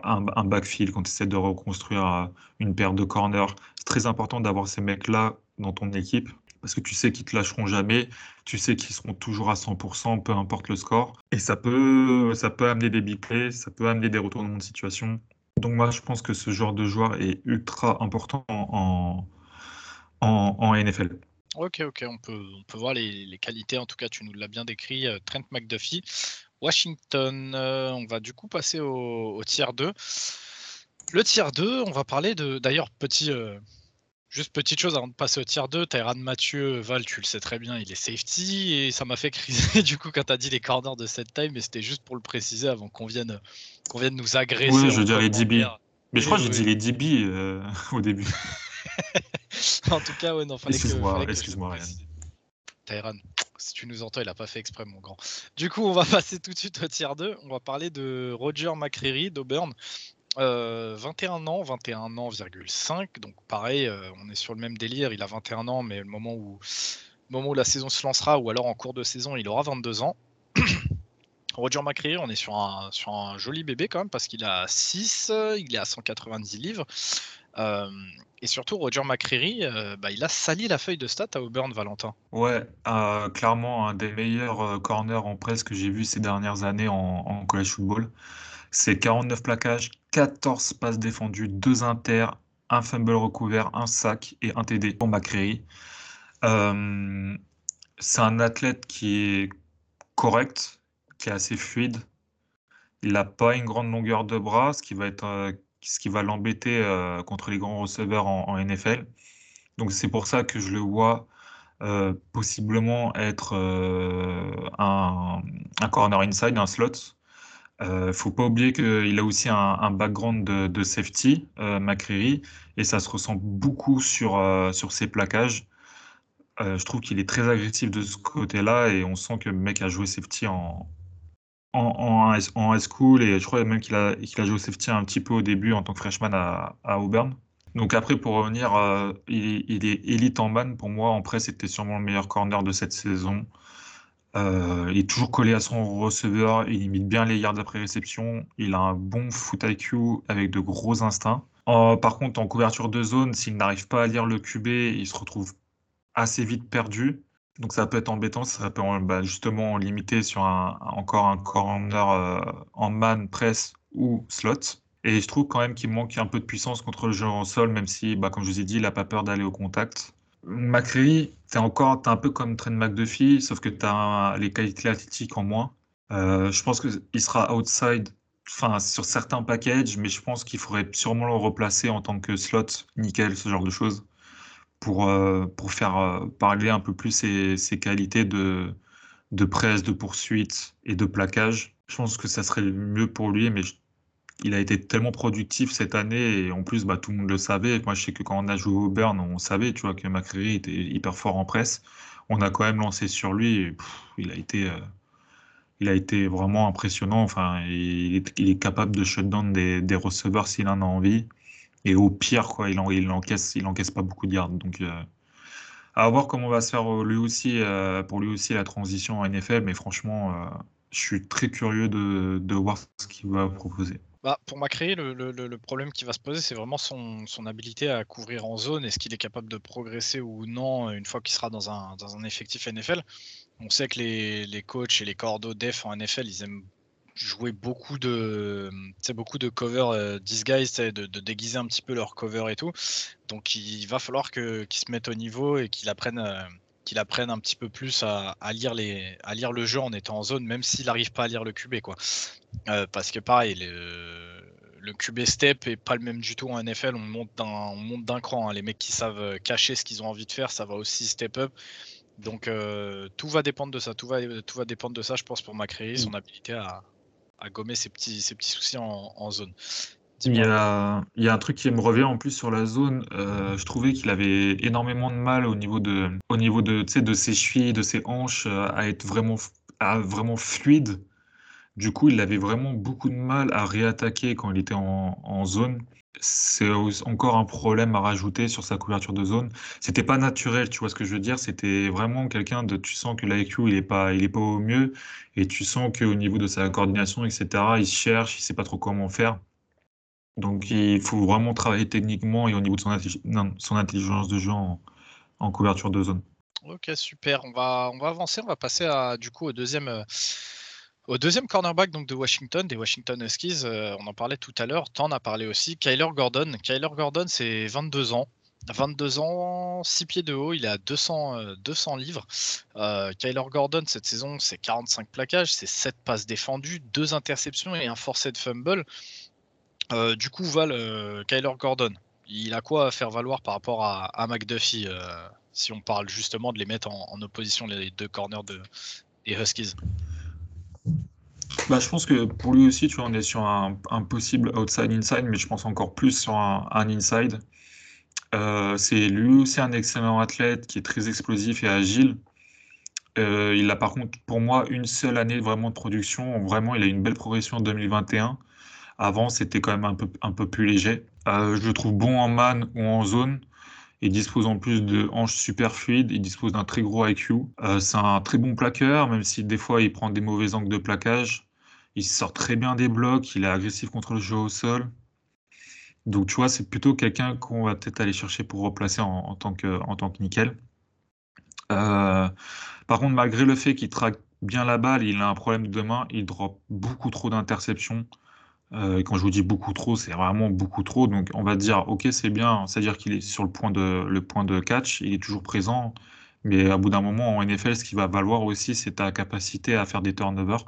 un, un backfield, quand tu essaies de reconstruire euh, une paire de corners. C'est très important d'avoir ces mecs-là dans ton équipe parce que tu sais qu'ils te lâcheront jamais, tu sais qu'ils seront toujours à 100%, peu importe le score. Et ça peut, ça peut amener des big plays, ça peut amener des retournements de situation. Donc moi, je pense que ce genre de joueur est ultra important en, en, NFL. Ok, ok, on peut, on peut voir les, les qualités, en tout cas tu nous l'as bien décrit, euh, Trent McDuffie. Washington, euh, on va du coup passer au, au tiers 2. Le tiers 2, on va parler de, d'ailleurs, petit, euh, Juste petite chose avant de passer au tiers 2, Tyran Mathieu, Val, tu le sais très bien, il est safety et ça m'a fait criser du coup quand tu as dit les corners de cette time, mais c'était juste pour le préciser avant qu'on vienne, qu'on vienne nous agresser. Oui, je veux dire les DB. Mais je crois que j'ai dit les DB euh, au début. en tout cas, ouais, non, fallait excuse-moi, excuse-moi, Ryan. Tyran, si tu nous entends, il a pas fait exprès, mon grand. Du coup, on va passer tout de suite au tiers 2. On va parler de Roger McCreary d'Auburn. 21 euh, ans, 21 ans,5. Donc pareil, euh, on est sur le même délire. Il a 21 ans, mais le moment où, la saison se lancera, ou alors en cours de saison, il aura 22 ans. Roger McCreary, on est sur un, joli bébé quand même, parce qu'il a 6, il est à 190 livres. Euh, et surtout, Roger McCreary, bah, il a sali la feuille de stats à Auburn, Valentin. Ouais, clairement un des meilleurs corners en presse que j'ai vu ces dernières années en, en college football. C'est 49 plaquages, 14 passes défendues, 2 inters, un fumble recouvert, un sac et un TD pour McCreary. Euh, c'est un athlète qui est correct, qui est assez fluide. Il n'a pas une grande longueur de bras, ce qui va euh, l'embêter euh, contre les grands receveurs en, NFL. Donc c'est pour ça que je le vois possiblement être un, corner inside, un slot. Euh, faut pas oublier qu'il a aussi un, background de, safety, euh, McCreary, et ça se ressent beaucoup sur, euh, sur ses plaquages. Je trouve qu'il est très agressif de ce côté-là, et on sent que le mec a joué safety en, en, high school, et je crois même qu'il a, joué safety un petit peu au début en tant que freshman à, Auburn. Donc après, pour revenir, il, est élite en man. Pour moi, en presse, c'était sûrement le meilleur corner de cette saison. Euh, il est toujours collé à son receveur, il imite bien les yards après réception, il a un bon foot IQ avec de gros instincts. par contre, en couverture de zone, s'il n'arrive pas à lire le QB, il se retrouve assez vite perdu. Donc ça peut être embêtant, ça peut bah, justement limiter sur encore un corner euh, en man, press ou slot. Et je trouve quand même qu'il manque un peu de puissance contre le jeu en sol, même si, bah, comme je vous ai dit, il n'a pas peur d'aller au contact. McCreary, t'es encore un peu comme Trent McDuffie, sauf que tu as les qualités athlétiques en moins. Euh, je pense qu'il sera outside enfin, sur certains packages, mais je pense qu'il faudrait sûrement le replacer en tant que slot, nickel, ce genre de choses, pour, euh, pour faire euh, parler un peu plus ses, ses qualités de, de presse, de poursuite et de plaquage. Je pense que ça serait mieux pour lui, mais je il a été tellement productif cette année et en plus, bah, tout le monde le savait. Moi, je sais que quand on a joué au Burn, on savait, tu vois, que McCreary était hyper fort en presse. On a quand même lancé sur lui il a été, euh, il a été vraiment impressionnant. Enfin, il est, capable de shutdown des, des receveurs s'il en a envie. Et au pire, il, en, encaisse, il pas beaucoup de yards. Donc, euh, à voir comment va se faire euh, lui aussi, pour lui aussi la transition en NFL. Mais franchement, je suis très curieux de, de voir ce qu'il va proposer. Bah, pour McRae, le, problème qui va se poser, c'est vraiment son, son, habilité à couvrir en zone. Est-ce qu'il est capable de progresser ou non une fois qu'il sera dans un, effectif NFL On sait que les, les coachs et les cordeaux def en NFL, ils aiment jouer beaucoup de, beaucoup de cover euh, disguise, de, de, déguiser un petit peu leur cover et tout. Donc il va falloir qu'ils se mettent au niveau et qu'ils apprennent. Euh, qu'il apprenne un petit peu plus à, lire les, à lire le jeu en étant en zone, même s'il n'arrive pas à lire le QB. Quoi. Euh, parce que pareil, le, le QB step est pas le même du tout en NFL. On monte d'un, cran. Hein. Les mecs qui savent cacher ce qu'ils ont envie de faire, ça va aussi step up. Donc euh, tout va dépendre de ça. Tout va, tout va dépendre de ça, je pense, pour Macri, son mm. habilité à, à, gommer ses petits, ses petits soucis en, en zone. Il y, a, un truc qui me revient en plus sur la zone. Euh, je trouvais qu'il avait énormément de mal au niveau de, au niveau de, de ses chevilles, de ses hanches, euh, à être vraiment, à vraiment fluide. Du coup, il avait vraiment beaucoup de mal à réattaquer quand il était en, zone. C'est encore un problème à rajouter sur sa couverture de zone. C'était pas naturel, tu vois ce que je veux dire? C'était vraiment quelqu'un de. Tu sens que l'IQ, il est pas, pas au mieux. Et tu sens qu'au niveau de sa coordination, etc., il cherche, il sait pas trop comment faire. Donc, il faut vraiment travailler techniquement et au niveau de son, intelligence de jeu en, couverture de zone. Ok, super. On va, avancer. On va passer à, du coup au deuxième. Euh, au deuxième cornerback donc, de Washington, des Washington Huskies, euh, on en parlait tout à l'heure, T'en as parlé aussi, Kyler Gordon. Kyler Gordon, c'est 22 ans. 22 ans, 6 pieds de haut, il à 200, 200 euh, livres. Kyler Gordon, cette saison, c'est 45 plaquages, c'est 7 passes défendues, 2 interceptions et un forcé de fumble. Du coup, Val, Kyler Gordon, il a quoi à faire valoir par rapport à, McDuffie, si on parle justement de les mettre en, opposition, les deux corners de, des Huskies? Bah, je pense que pour lui aussi, tu vois, on est sur un, possible outside-inside, mais je pense encore plus sur un, inside. Euh, c'est lui aussi un excellent athlète qui est très explosif et agile. Euh, il a par contre, pour moi, une seule année vraiment de production. Vraiment, il a une belle progression en 2021. Avant, c'était quand même un peu, un peu plus léger. Euh, je le trouve bon en man ou en zone. Il dispose en plus de hanches super fluides, il dispose d'un très gros IQ. Euh, c'est un très bon plaqueur, même si des fois il prend des mauvais angles de plaquage. Il sort très bien des blocs, il est agressif contre le jeu au sol. Donc tu vois, c'est plutôt quelqu'un qu'on va peut-être aller chercher pour replacer en, tant, que, en tant que nickel. Euh, par contre, malgré le fait qu'il traque bien la balle, il a un problème de main, il drop beaucoup trop d'interceptions. Euh, quand je vous dis beaucoup trop, c'est vraiment beaucoup trop. Donc on va dire, ok, c'est bien, c'est-à-dire qu'il est sur le point, de, le point de catch, il est toujours présent. Mais à bout d'un moment, en NFL, ce qui va valoir aussi, c'est ta capacité à faire des turnovers.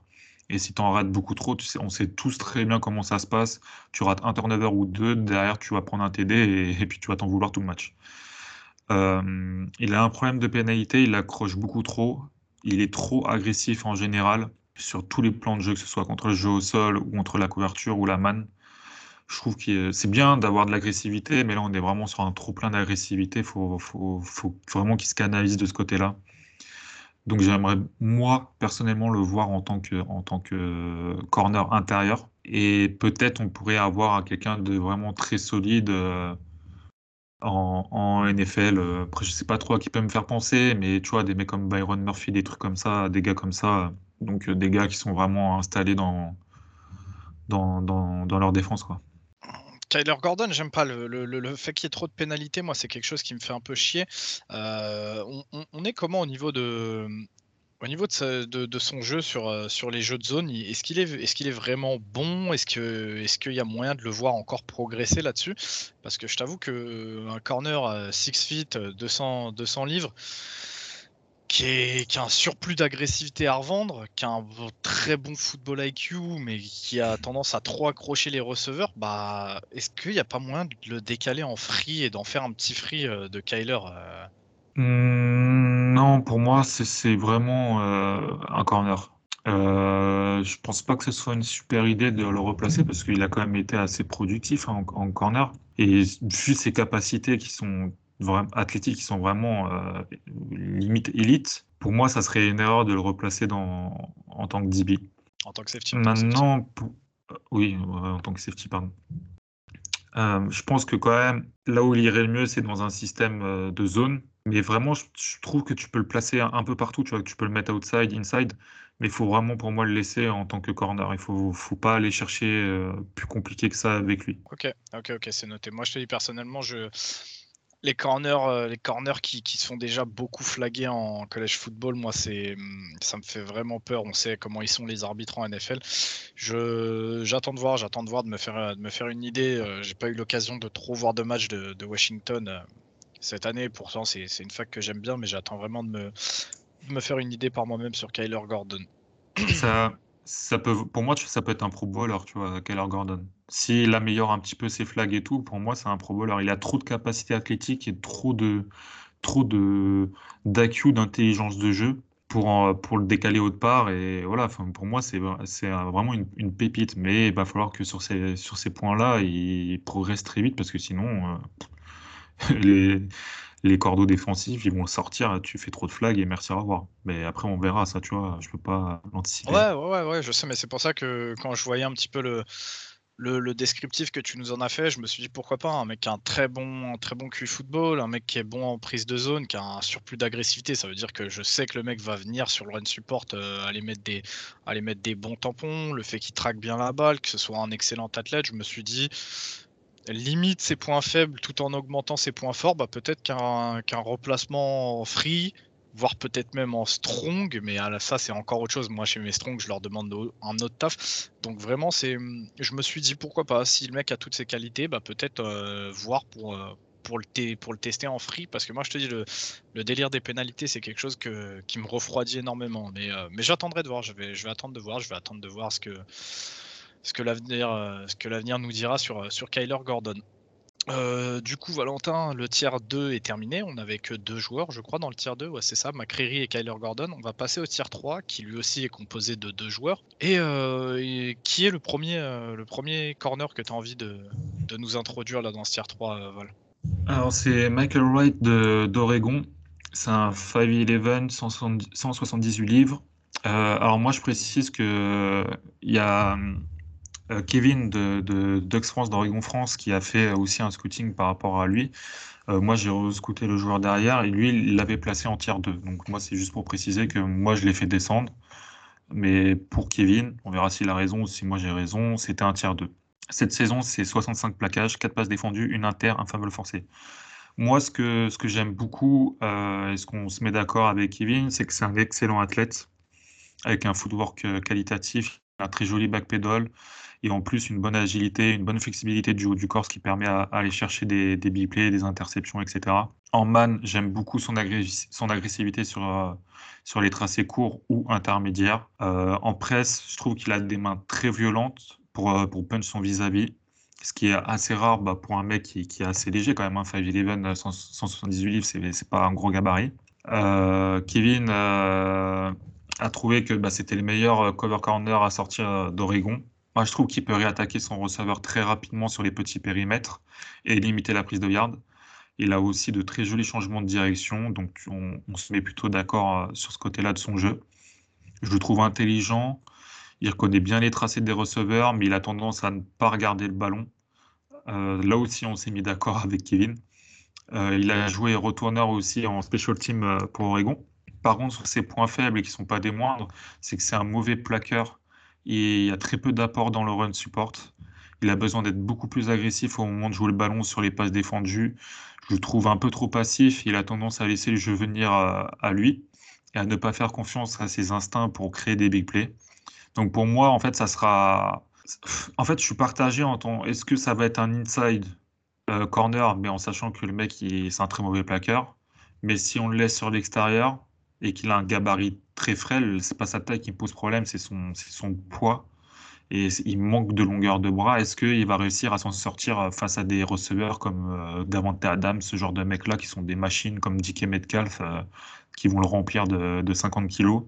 Et si tu en rates beaucoup trop, on sait tous très bien comment ça se passe. Tu rates un turnover ou deux, derrière, tu vas prendre un TD et, puis tu vas t'en vouloir tout le match. Euh, il a un problème de pénalité, il accroche beaucoup trop. Il est trop agressif en général sur tous les plans de jeu, que ce soit contre le jeu au sol ou contre la couverture ou la manne. Je trouve que c'est bien d'avoir de l'agressivité, mais là on est vraiment sur un trop plein d'agressivité. Il faut, vraiment qu'il se canalise de ce côté-là. Donc j'aimerais moi personnellement le voir en tant que, en tant que corner intérieur. Et peut-être on pourrait avoir quelqu'un de vraiment très solide euh, en, en, NFL. Après je sais pas trop à qui peut me faire penser, mais tu vois des mecs comme Byron Murphy, des trucs comme ça, des gars comme ça donc euh, des gars qui sont vraiment installés dans, leur défense. Quoi. Tyler Gordon, j'aime pas le, fait qu'il y ait trop de pénalités. Moi, c'est quelque chose qui me fait un peu chier. Euh, on, est comment au niveau de, son jeu sur, euh, sur les jeux de zone? Est-ce qu'il est, vraiment bon? Est-ce qu'il est qu'il y a moyen de le voir encore progresser là-dessus? Parce que je t'avoue qu'un corner 6 feet, 200, 200 livres, qui, a un surplus d'agressivité à revendre, qui a un très bon football IQ, mais qui a tendance à trop accrocher les receveurs, bah, est-ce qu'il n'y a pas moyen de le décaler en free et d'en faire un petit free euh, de Kyler euh? mmh, Non, pour moi, c'est vraiment euh, un corner. je pense pas que ce soit une super idée de le replacer parce qu'il a quand même été assez productif en, en corner. Et vu ses capacités qui sont athlétiques qui sont vraiment euh, limite élite, pour moi, ça serait une erreur de le replacer dans, en tant que DB. En tant que safety. Maintenant, euh, oui, en tant que safety, pardon. Euh, je pense que quand même, là où il irait le mieux, c'est dans un système de zone. Mais vraiment, je, trouve que tu peux le placer un, peu partout. Tu vois, tu peux le mettre outside, inside. Mais il faut vraiment, pour moi, le laisser en tant que corner. Il ne faut, faut pas aller chercher plus compliqué que ça avec lui. Ok, ok, ok, c'est noté. Moi, je te dis personnellement, je les corners, euh, les qui, qui sont déjà beaucoup flagués en collège football, moi, c'est, ça me fait vraiment peur. On sait comment ils sont les arbitres en NFL. Je, j'attends de voir, j'attends de voir, de me faire, de me faire une idée. Euh, j'ai pas eu l'occasion de trop voir de matchs de, Washington euh, cette année. Pourtant, c'est, c'est une fac que j'aime bien, mais j'attends vraiment de me, de me faire une idée par moi-même sur Kyler Gordon. Ça, ça peut, pour moi, ça peut être un pro bowler, tu vois, Kyler Gordon. S'il améliore un petit peu ses flags et tout, pour moi, c'est un pro bowler. Il a trop de capacité athlétique et trop de trop de d'AQ, d'intelligence de jeu pour, pour le décaler autre part. Et voilà, pour moi, c'est vraiment une, pépite. Mais il va falloir que sur ces, sur ces points-là, il progresse très vite parce que sinon, euh, les cordeaux défensifs, ils vont sortir, tu fais trop de flags et merci, au revoir. Mais après, on verra ça, tu vois, je peux pas l'anticiper. Ouais, ouais, ouais, je sais, mais c'est pour ça que quand je voyais un petit peu le, le, descriptif que tu nous en as fait, je me suis dit pourquoi pas un mec qui a un très bon, très bon QI football, un mec qui est bon en prise de zone, qui a un surplus d'agressivité. Ça veut dire que je sais que le mec va venir sur le run support, euh, aller mettre des, aller mettre des bons tampons, le fait qu'il traque bien la balle, que ce soit un excellent athlète. Je me suis dit limite ses points faibles tout en augmentant ses points forts, bah, peut-être qu'un qu'un remplacement free voire peut-être même en strong, mais ça c'est encore autre chose. Moi chez mes strong, je leur demande un autre taf. Donc vraiment, c'est, je me suis dit pourquoi pas. Si le mec a toutes ses qualités, bah peut-être euh, voir pour euh, le, pour le tester en free, parce que moi je te dis le, délire des pénalités, c'est quelque chose qui me refroidit énormément. Mais euh, mais j'attendrai de voir. Je vais je vais attendre de voir. Je vais attendre de voir ce que ce que l'avenir ce que l'avenir nous dira sur sur Kyler Gordon. Euh, du coup, Valentin, le tiers 2 est terminé. On n'avait que deux joueurs, je crois, dans le tiers 2. Ouais, c'est ça, McCreary et Kyler Gordon. On va passer au tiers 3, qui lui aussi est composé de deux joueurs. Et, euh, qui est le premier, euh, le premier corner que tu as envie de, nous introduire là dans ce tiers 3, Val? Alors, c'est Michael Wright d'Oregon. C'est un 5'11, 178 livres. alors, moi, je précise que il y a euh, Kevin de, de Dux France d'Oregon France qui a fait aussi un scouting par rapport à lui. Euh, moi, j'ai scouté le joueur derrière et lui, il l'avait placé en tiers 2. Donc, moi, c'est juste pour préciser que moi, je l'ai fait descendre. Mais pour Kevin, on verra s'il a raison ou si moi j'ai raison, c'était un tiers 2. Cette saison, c'est 65 plaquages, 4 passes défendues, une inter, un fumble forcé. Moi, ce que, ce que j'aime beaucoup, euh, et ce qu'on se met d'accord avec Kevin, c'est que c'est un excellent athlète, avec un footwork qualitatif, un très joli backpedal, et en plus une bonne agilité, une bonne flexibilité du haut du corps, ce qui permet à, aller chercher des, des big plays, des interceptions, etc. En man, j'aime beaucoup son, son agressivité sur, euh, sur les tracés courts ou intermédiaires. Euh, en presse, je trouve qu'il a des mains très violentes pour, euh, pour punch son vis-à-vis. ce qui est assez rare bah, pour un mec qui, qui, est assez léger quand même. Hein, 5'11, 178 livres, c'est pas un gros gabarit. Kevin a trouvé que bah, c'était le meilleur cover corner à sortir d'Oregon. Moi, je trouve qu'il peut réattaquer son receveur très rapidement sur les petits périmètres et limiter la prise de yard. Il a aussi de très jolis changements de direction, donc on, se met plutôt d'accord euh, sur ce côté-là de son jeu. Je le trouve intelligent, il reconnaît bien les tracés des receveurs, mais il a tendance à ne pas regarder le ballon. Euh, là aussi, on s'est mis d'accord avec Kevin. Euh, il a joué retourneur aussi en special team pour Oregon. Par contre, sur ses points faibles et qui ne sont pas des moindres, c'est que c'est un mauvais plaqueur il y a très peu d'apport dans le run support. Il a besoin d'être beaucoup plus agressif au moment de jouer le ballon sur les passes défendues. Je le trouve un peu trop passif. Il a tendance à laisser le jeu venir à, lui et à ne pas faire confiance à ses instincts pour créer des big plays. Donc pour moi, en fait, ça sera. En fait, je suis partagé en tant. Est-ce que ça va être un inside euh, corner, mais en sachant que le mec, c'est un très mauvais plaqueur. Mais si on le laisse sur l'extérieur et qu'il a un gabarit très frêle. C'est pas sa taille qui pose problème, c'est son, son poids. Et il manque de longueur de bras. Est-ce qu'il va réussir à s'en sortir euh, face à des receveurs comme euh, Davante Adams, ce genre de mecs-là qui sont des machines comme DK Metcalf euh, qui vont le remplir de, de 50 kilos?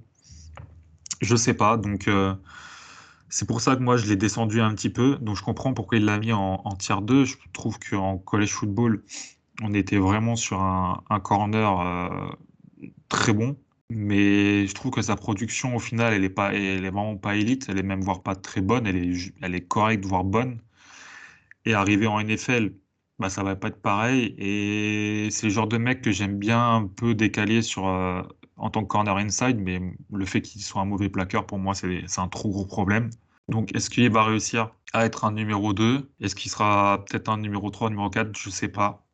Je sais pas. Donc c'est pour ça que moi je l'ai descendu un petit peu. Donc je comprends pourquoi il l'a mis en, en tier 2. Je trouve qu'en college football, on était vraiment sur un, un corner très bon. Mais je trouve que sa production, au final, elle est pas, elle est vraiment pas élite. Elle est même voire pas très bonne. Elle est, elle est correcte, voire bonne. Et arriver en NFL, bah, ça va pas être pareil. Et c'est le genre de mec que j'aime bien un peu décaler sur, euh, en tant que corner inside. Mais le fait qu'il soit un mauvais plaqueur, pour moi, c'est un trop gros problème. Donc, est-ce qu'il va réussir à être un numéro 2 Est-ce qu'il sera peut-être un numéro 3, numéro 4 Je sais pas.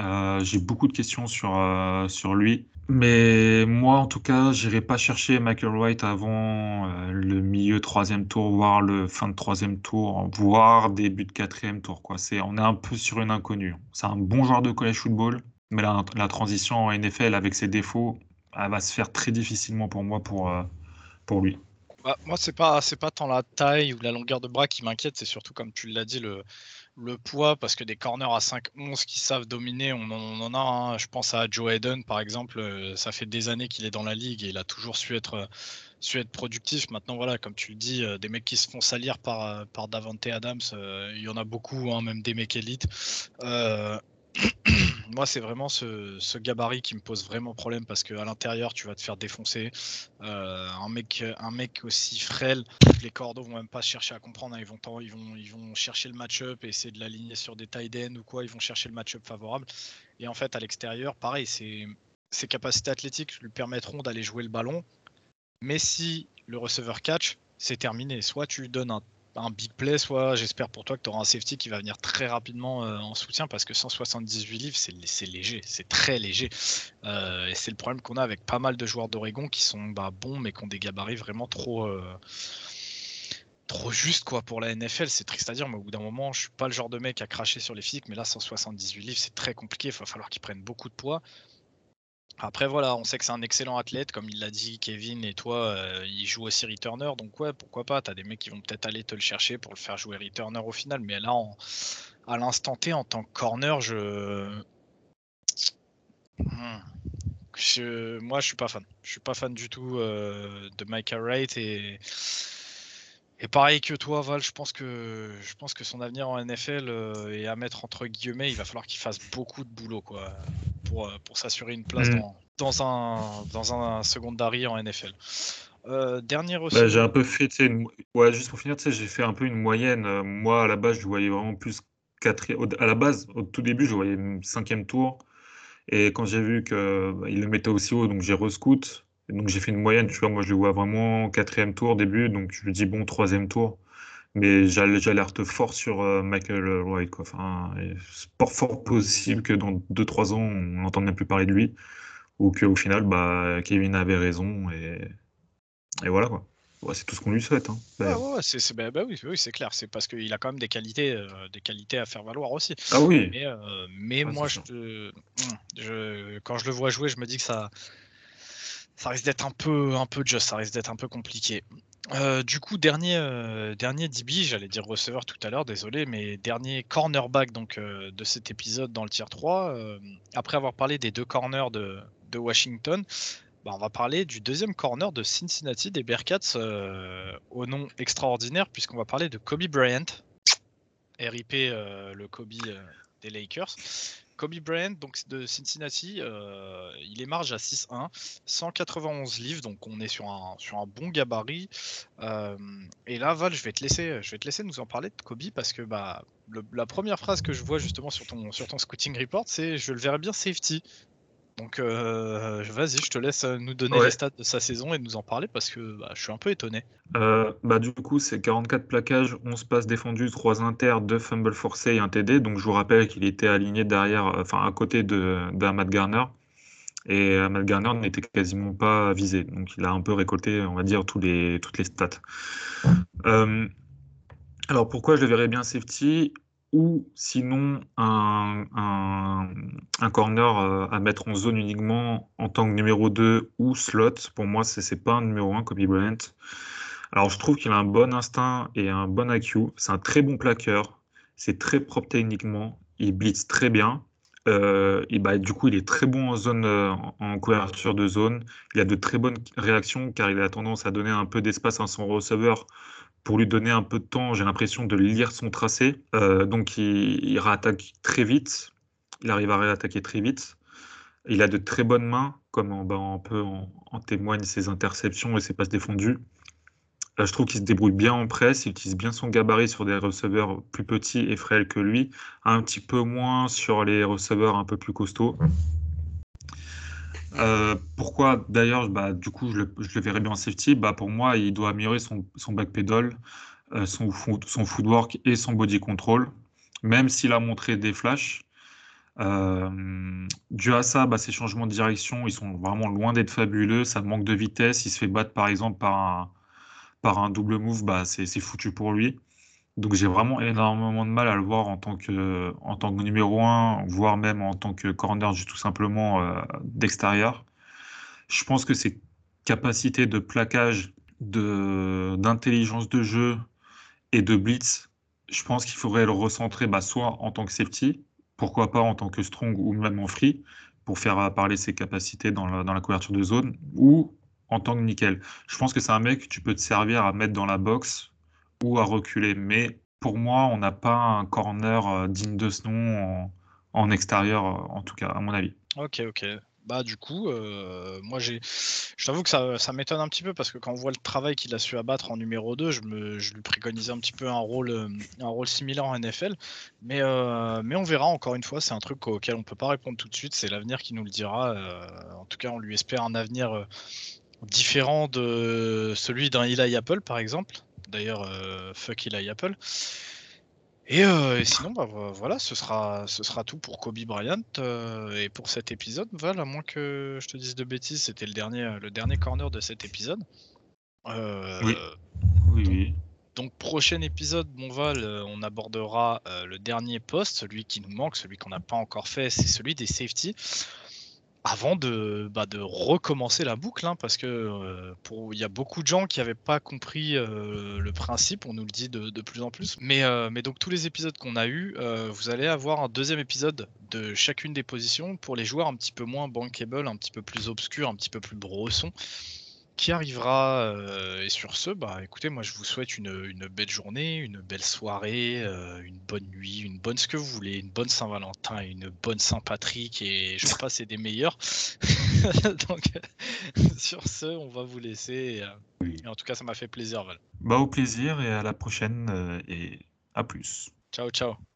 Euh, j'ai beaucoup de questions sur, euh, sur lui. Mais moi, en tout cas, j'irai pas chercher Michael Wright avant euh, le milieu troisième tour, voire le fin de troisième tour, voire début de quatrième tour. C'est, on est un peu sur une inconnue. C'est un bon joueur de college football, mais la, la transition en NFL avec ses défauts, elle va se faire très difficilement pour moi pour, euh, pour lui. Bah, moi, c'est pas, c'est pas tant la taille ou la longueur de bras qui m'inquiète, c'est surtout, comme tu l'as dit, le, le poids, parce que des corners à 5-11 qui savent dominer, on en, a. Hein. Je pense à Joe Hayden, par exemple. Euh, ça fait des années qu'il est dans la ligue et il a toujours su être, euh, su être productif. Maintenant, voilà, comme tu le dis, euh, des mecs qui se font salir par, Davante Adams, il y en a beaucoup, hein, même des mecs élites. moi, c'est vraiment ce, gabarit qui me pose vraiment problème parce qu'à l'intérieur, tu vas te faire défoncer. Euh, un, mec, un mec aussi frêle, les cordeaux vont même pas chercher à comprendre. Hein. Ils, vont, ils, vont, ils vont chercher le match-up et essayer de l'aligner sur des tight ends ou quoi. Ils vont chercher le match-up favorable. Et en fait, à l'extérieur, pareil, ses capacités athlétiques lui permettront d'aller jouer le ballon. Mais si le receveur catch, c'est terminé. Soit tu lui donnes un un big play, soit j'espère pour toi que tu auras un safety qui va venir très rapidement euh, en soutien parce que 178 livres, c'est léger, c'est très léger. Euh, et c'est le problème qu'on a avec pas mal de joueurs d'Oregon qui sont bah, bons mais qui ont des gabarits vraiment trop. Euh, trop juste quoi pour la NFL, c'est triste à dire, mais au bout d'un moment, je suis pas le genre de mec à cracher sur les physiques, mais là 178 livres, c'est très compliqué, il va falloir qu'ils prennent beaucoup de poids. Après, voilà, on sait que c'est un excellent athlète, comme il l'a dit Kevin, et toi, euh, il joue aussi returner, donc ouais, pourquoi pas, t'as des mecs qui vont peut-être aller te le chercher pour le faire jouer returner au final, mais là, à l'instant T, en tant que corner, je... Hmm. je... Moi, je suis pas fan. Je suis pas fan du tout euh, de Micah Wright, et... Et pareil que toi, Val, je pense que, je pense que son avenir en NFL euh, est à mettre entre guillemets. Il va falloir qu'il fasse beaucoup de boulot quoi, pour, euh, pour s'assurer une place mm. dans, dans, un, dans un secondary en NFL. Euh, dernier bah, j'ai un peu fait, une... ouais, juste pour finir, j'ai fait un peu une moyenne. Moi, à la base, je voyais vraiment plus quatrième. À la base, au tout début, je voyais cinquième tour. Et quand j'ai vu qu'il bah, le mettait aussi haut, donc j'ai rescout. Donc j'ai fait une moyenne, tu vois, moi je le vois vraiment quatrième tour début, donc je lui dis bon troisième tour. Mais j'alerte fort sur euh, Michael Wright. Quoi. Enfin, c'est pas fort possible que dans 2-3 ans, on n'entende même plus parler de lui. Ou qu'au final, bah, Kevin avait raison. Et, et voilà. Quoi. c'est tout ce qu'on lui souhaite. Hein, ouais, c'est, bah, bah oui, oui, c'est clair. C'est parce qu'il a quand même des qualités, euh, des qualités à faire valoir aussi. Ah oui. Mais, euh, mais moi, je, je, quand je le vois jouer, je me dis que ça, ça risque d'être un peu, un peu just, ça risque d'être un peu compliqué. Euh, du coup, dernier, euh, dernier DB, j'allais dire receveur tout à l'heure, désolé, mais dernier cornerback donc, euh, de cet épisode dans le tier 3. après avoir parlé des deux corners de, Washington, bah, on va parler du deuxième corner de Cincinnati, des Bearcats, au nom extraordinaire, puisqu'on va parler de Kobe Bryant, RIP le Kobe des Lakers. Kobe Bryant, donc de Cincinnati, euh, il est marge à 6-1, 191 livres, donc on est sur un, bon gabarit. Euh, et là, Val, je vais te laisser, nous en parler de Kobe parce que bah, la première phrase que je vois justement sur ton, sur scouting report, c'est je le verrai bien safety. Donc euh, vas-y, je te laisse euh, nous donner les stats de sa saison et nous en parler parce que bah, je suis un peu étonné. Euh, bah, du coup, c'est 44 plaquages, 11 passes défendues, 3 inters, 2 fumbles forcés et un TD. Donc je vous rappelle qu'il était aligné derrière, enfin à côté d'Ahmad Garner. Et Ahmad Garner n'était quasiment pas visé. Donc il a un peu récolté, on va dire, tous les, toutes les stats. alors pourquoi je le verrais bien safety? Ou sinon un, corner euh, à mettre en zone uniquement en tant que numéro 2 ou slot. Pour moi, ce n'est pas un numéro 1, Kobe Bryant. Alors, je trouve qu'il a un bon instinct et un bon IQ. C'est un très bon plaqueur. C'est très propre techniquement. Il blitz très bien. Euh, et bah, du coup, il est très bon en zone, euh, en couverture de zone. Il a de très bonnes réactions car il a tendance à donner un peu d'espace à son receveur pour lui donner un peu de temps, j'ai l'impression de lire son tracé. Euh, donc il, réattaque très vite. Il arrive à réattaquer très vite. Il a de très bonnes mains, comme en, bah, témoignent ses interceptions et ses passes défendues. Euh, je trouve qu'il se débrouille bien en presse, il utilise bien son gabarit sur des receveurs plus petits et frêles que lui, un petit peu moins sur les receveurs un peu plus costauds. Euh, pourquoi d'ailleurs, bah, du coup, je le, je le, verrais bien en safety? Bah, pour moi, il doit améliorer son, backpedal, euh, son, footwork et son body control, même s'il a montré des flashs. Euh, dû à ça, bah, ses changements de direction, ils sont vraiment loin d'être fabuleux. Ça manque de vitesse. Il se fait battre par exemple par un, par un double move, bah, c'est foutu pour lui. Donc j'ai vraiment énormément de mal à le voir en tant que, en tant que numéro 1, voire même en tant que corner tout simplement euh, d'extérieur. Je pense que ses capacités de plaquage, d'intelligence de, jeu et de blitz, je pense qu'il faudrait le recentrer bah, soit en tant que safety, pourquoi pas en tant que strong ou même en free, pour faire parler ses capacités dans la, dans la couverture de zone, ou en tant que nickel. Je pense que c'est un mec que tu peux te servir à mettre dans la box ou à reculer. Mais pour moi, on n'a pas un corner euh, digne de ce nom en extérieur, en tout cas, à mon avis. Ok, ok. Bah du coup, moi j'ai, je t'avoue que ça, m'étonne un petit peu parce que quand on voit le travail qu'il a su abattre en numéro 2, je, me, je lui préconisais un petit peu un rôle, un rôle similaire en NFL. Mais, mais on verra encore une fois, c'est un truc auquel on peut pas répondre tout de suite, c'est l'avenir qui nous le dira. en tout cas, on lui espère un avenir différent de celui d'un Eli Apple par exemple. D'ailleurs, fuck Eli Apple. Et, sinon, bah, voilà, ce sera, ce sera tout pour Kobe Bryant et pour cet épisode. Val, à moins que je te dise de bêtises, c'était le dernier, le dernier corner de cet épisode. oui. Oui, donc, oui. Donc, prochain épisode, mon Val, on abordera le dernier poste, celui qui nous manque, celui qu'on n'a pas encore fait, c'est celui des safety avant de, bah, de recommencer la boucle, hein, parce que il y a beaucoup de gens qui n'avaient pas compris le principe, on nous le dit de, plus en plus. Mais, mais donc tous les épisodes qu'on a eu, vous allez avoir un deuxième épisode de chacune des positions pour les joueurs un petit peu moins bankable, un petit peu plus obscurs, un petit peu plus brossons qui arrivera. Euh, et sur ce, bah écoutez, moi je vous souhaite une, une belle journée, une belle soirée, euh, une bonne nuit, une bonne ce que vous voulez, une bonne Saint-Valentin, une bonne Saint-Patrick et je sais pas, c'est des meilleurs. Donc sur ce, on va vous laisser. Euh, et, en tout cas, ça m'a fait plaisir, Val. Bah au plaisir et à la prochaine et à plus. Ciao, ciao.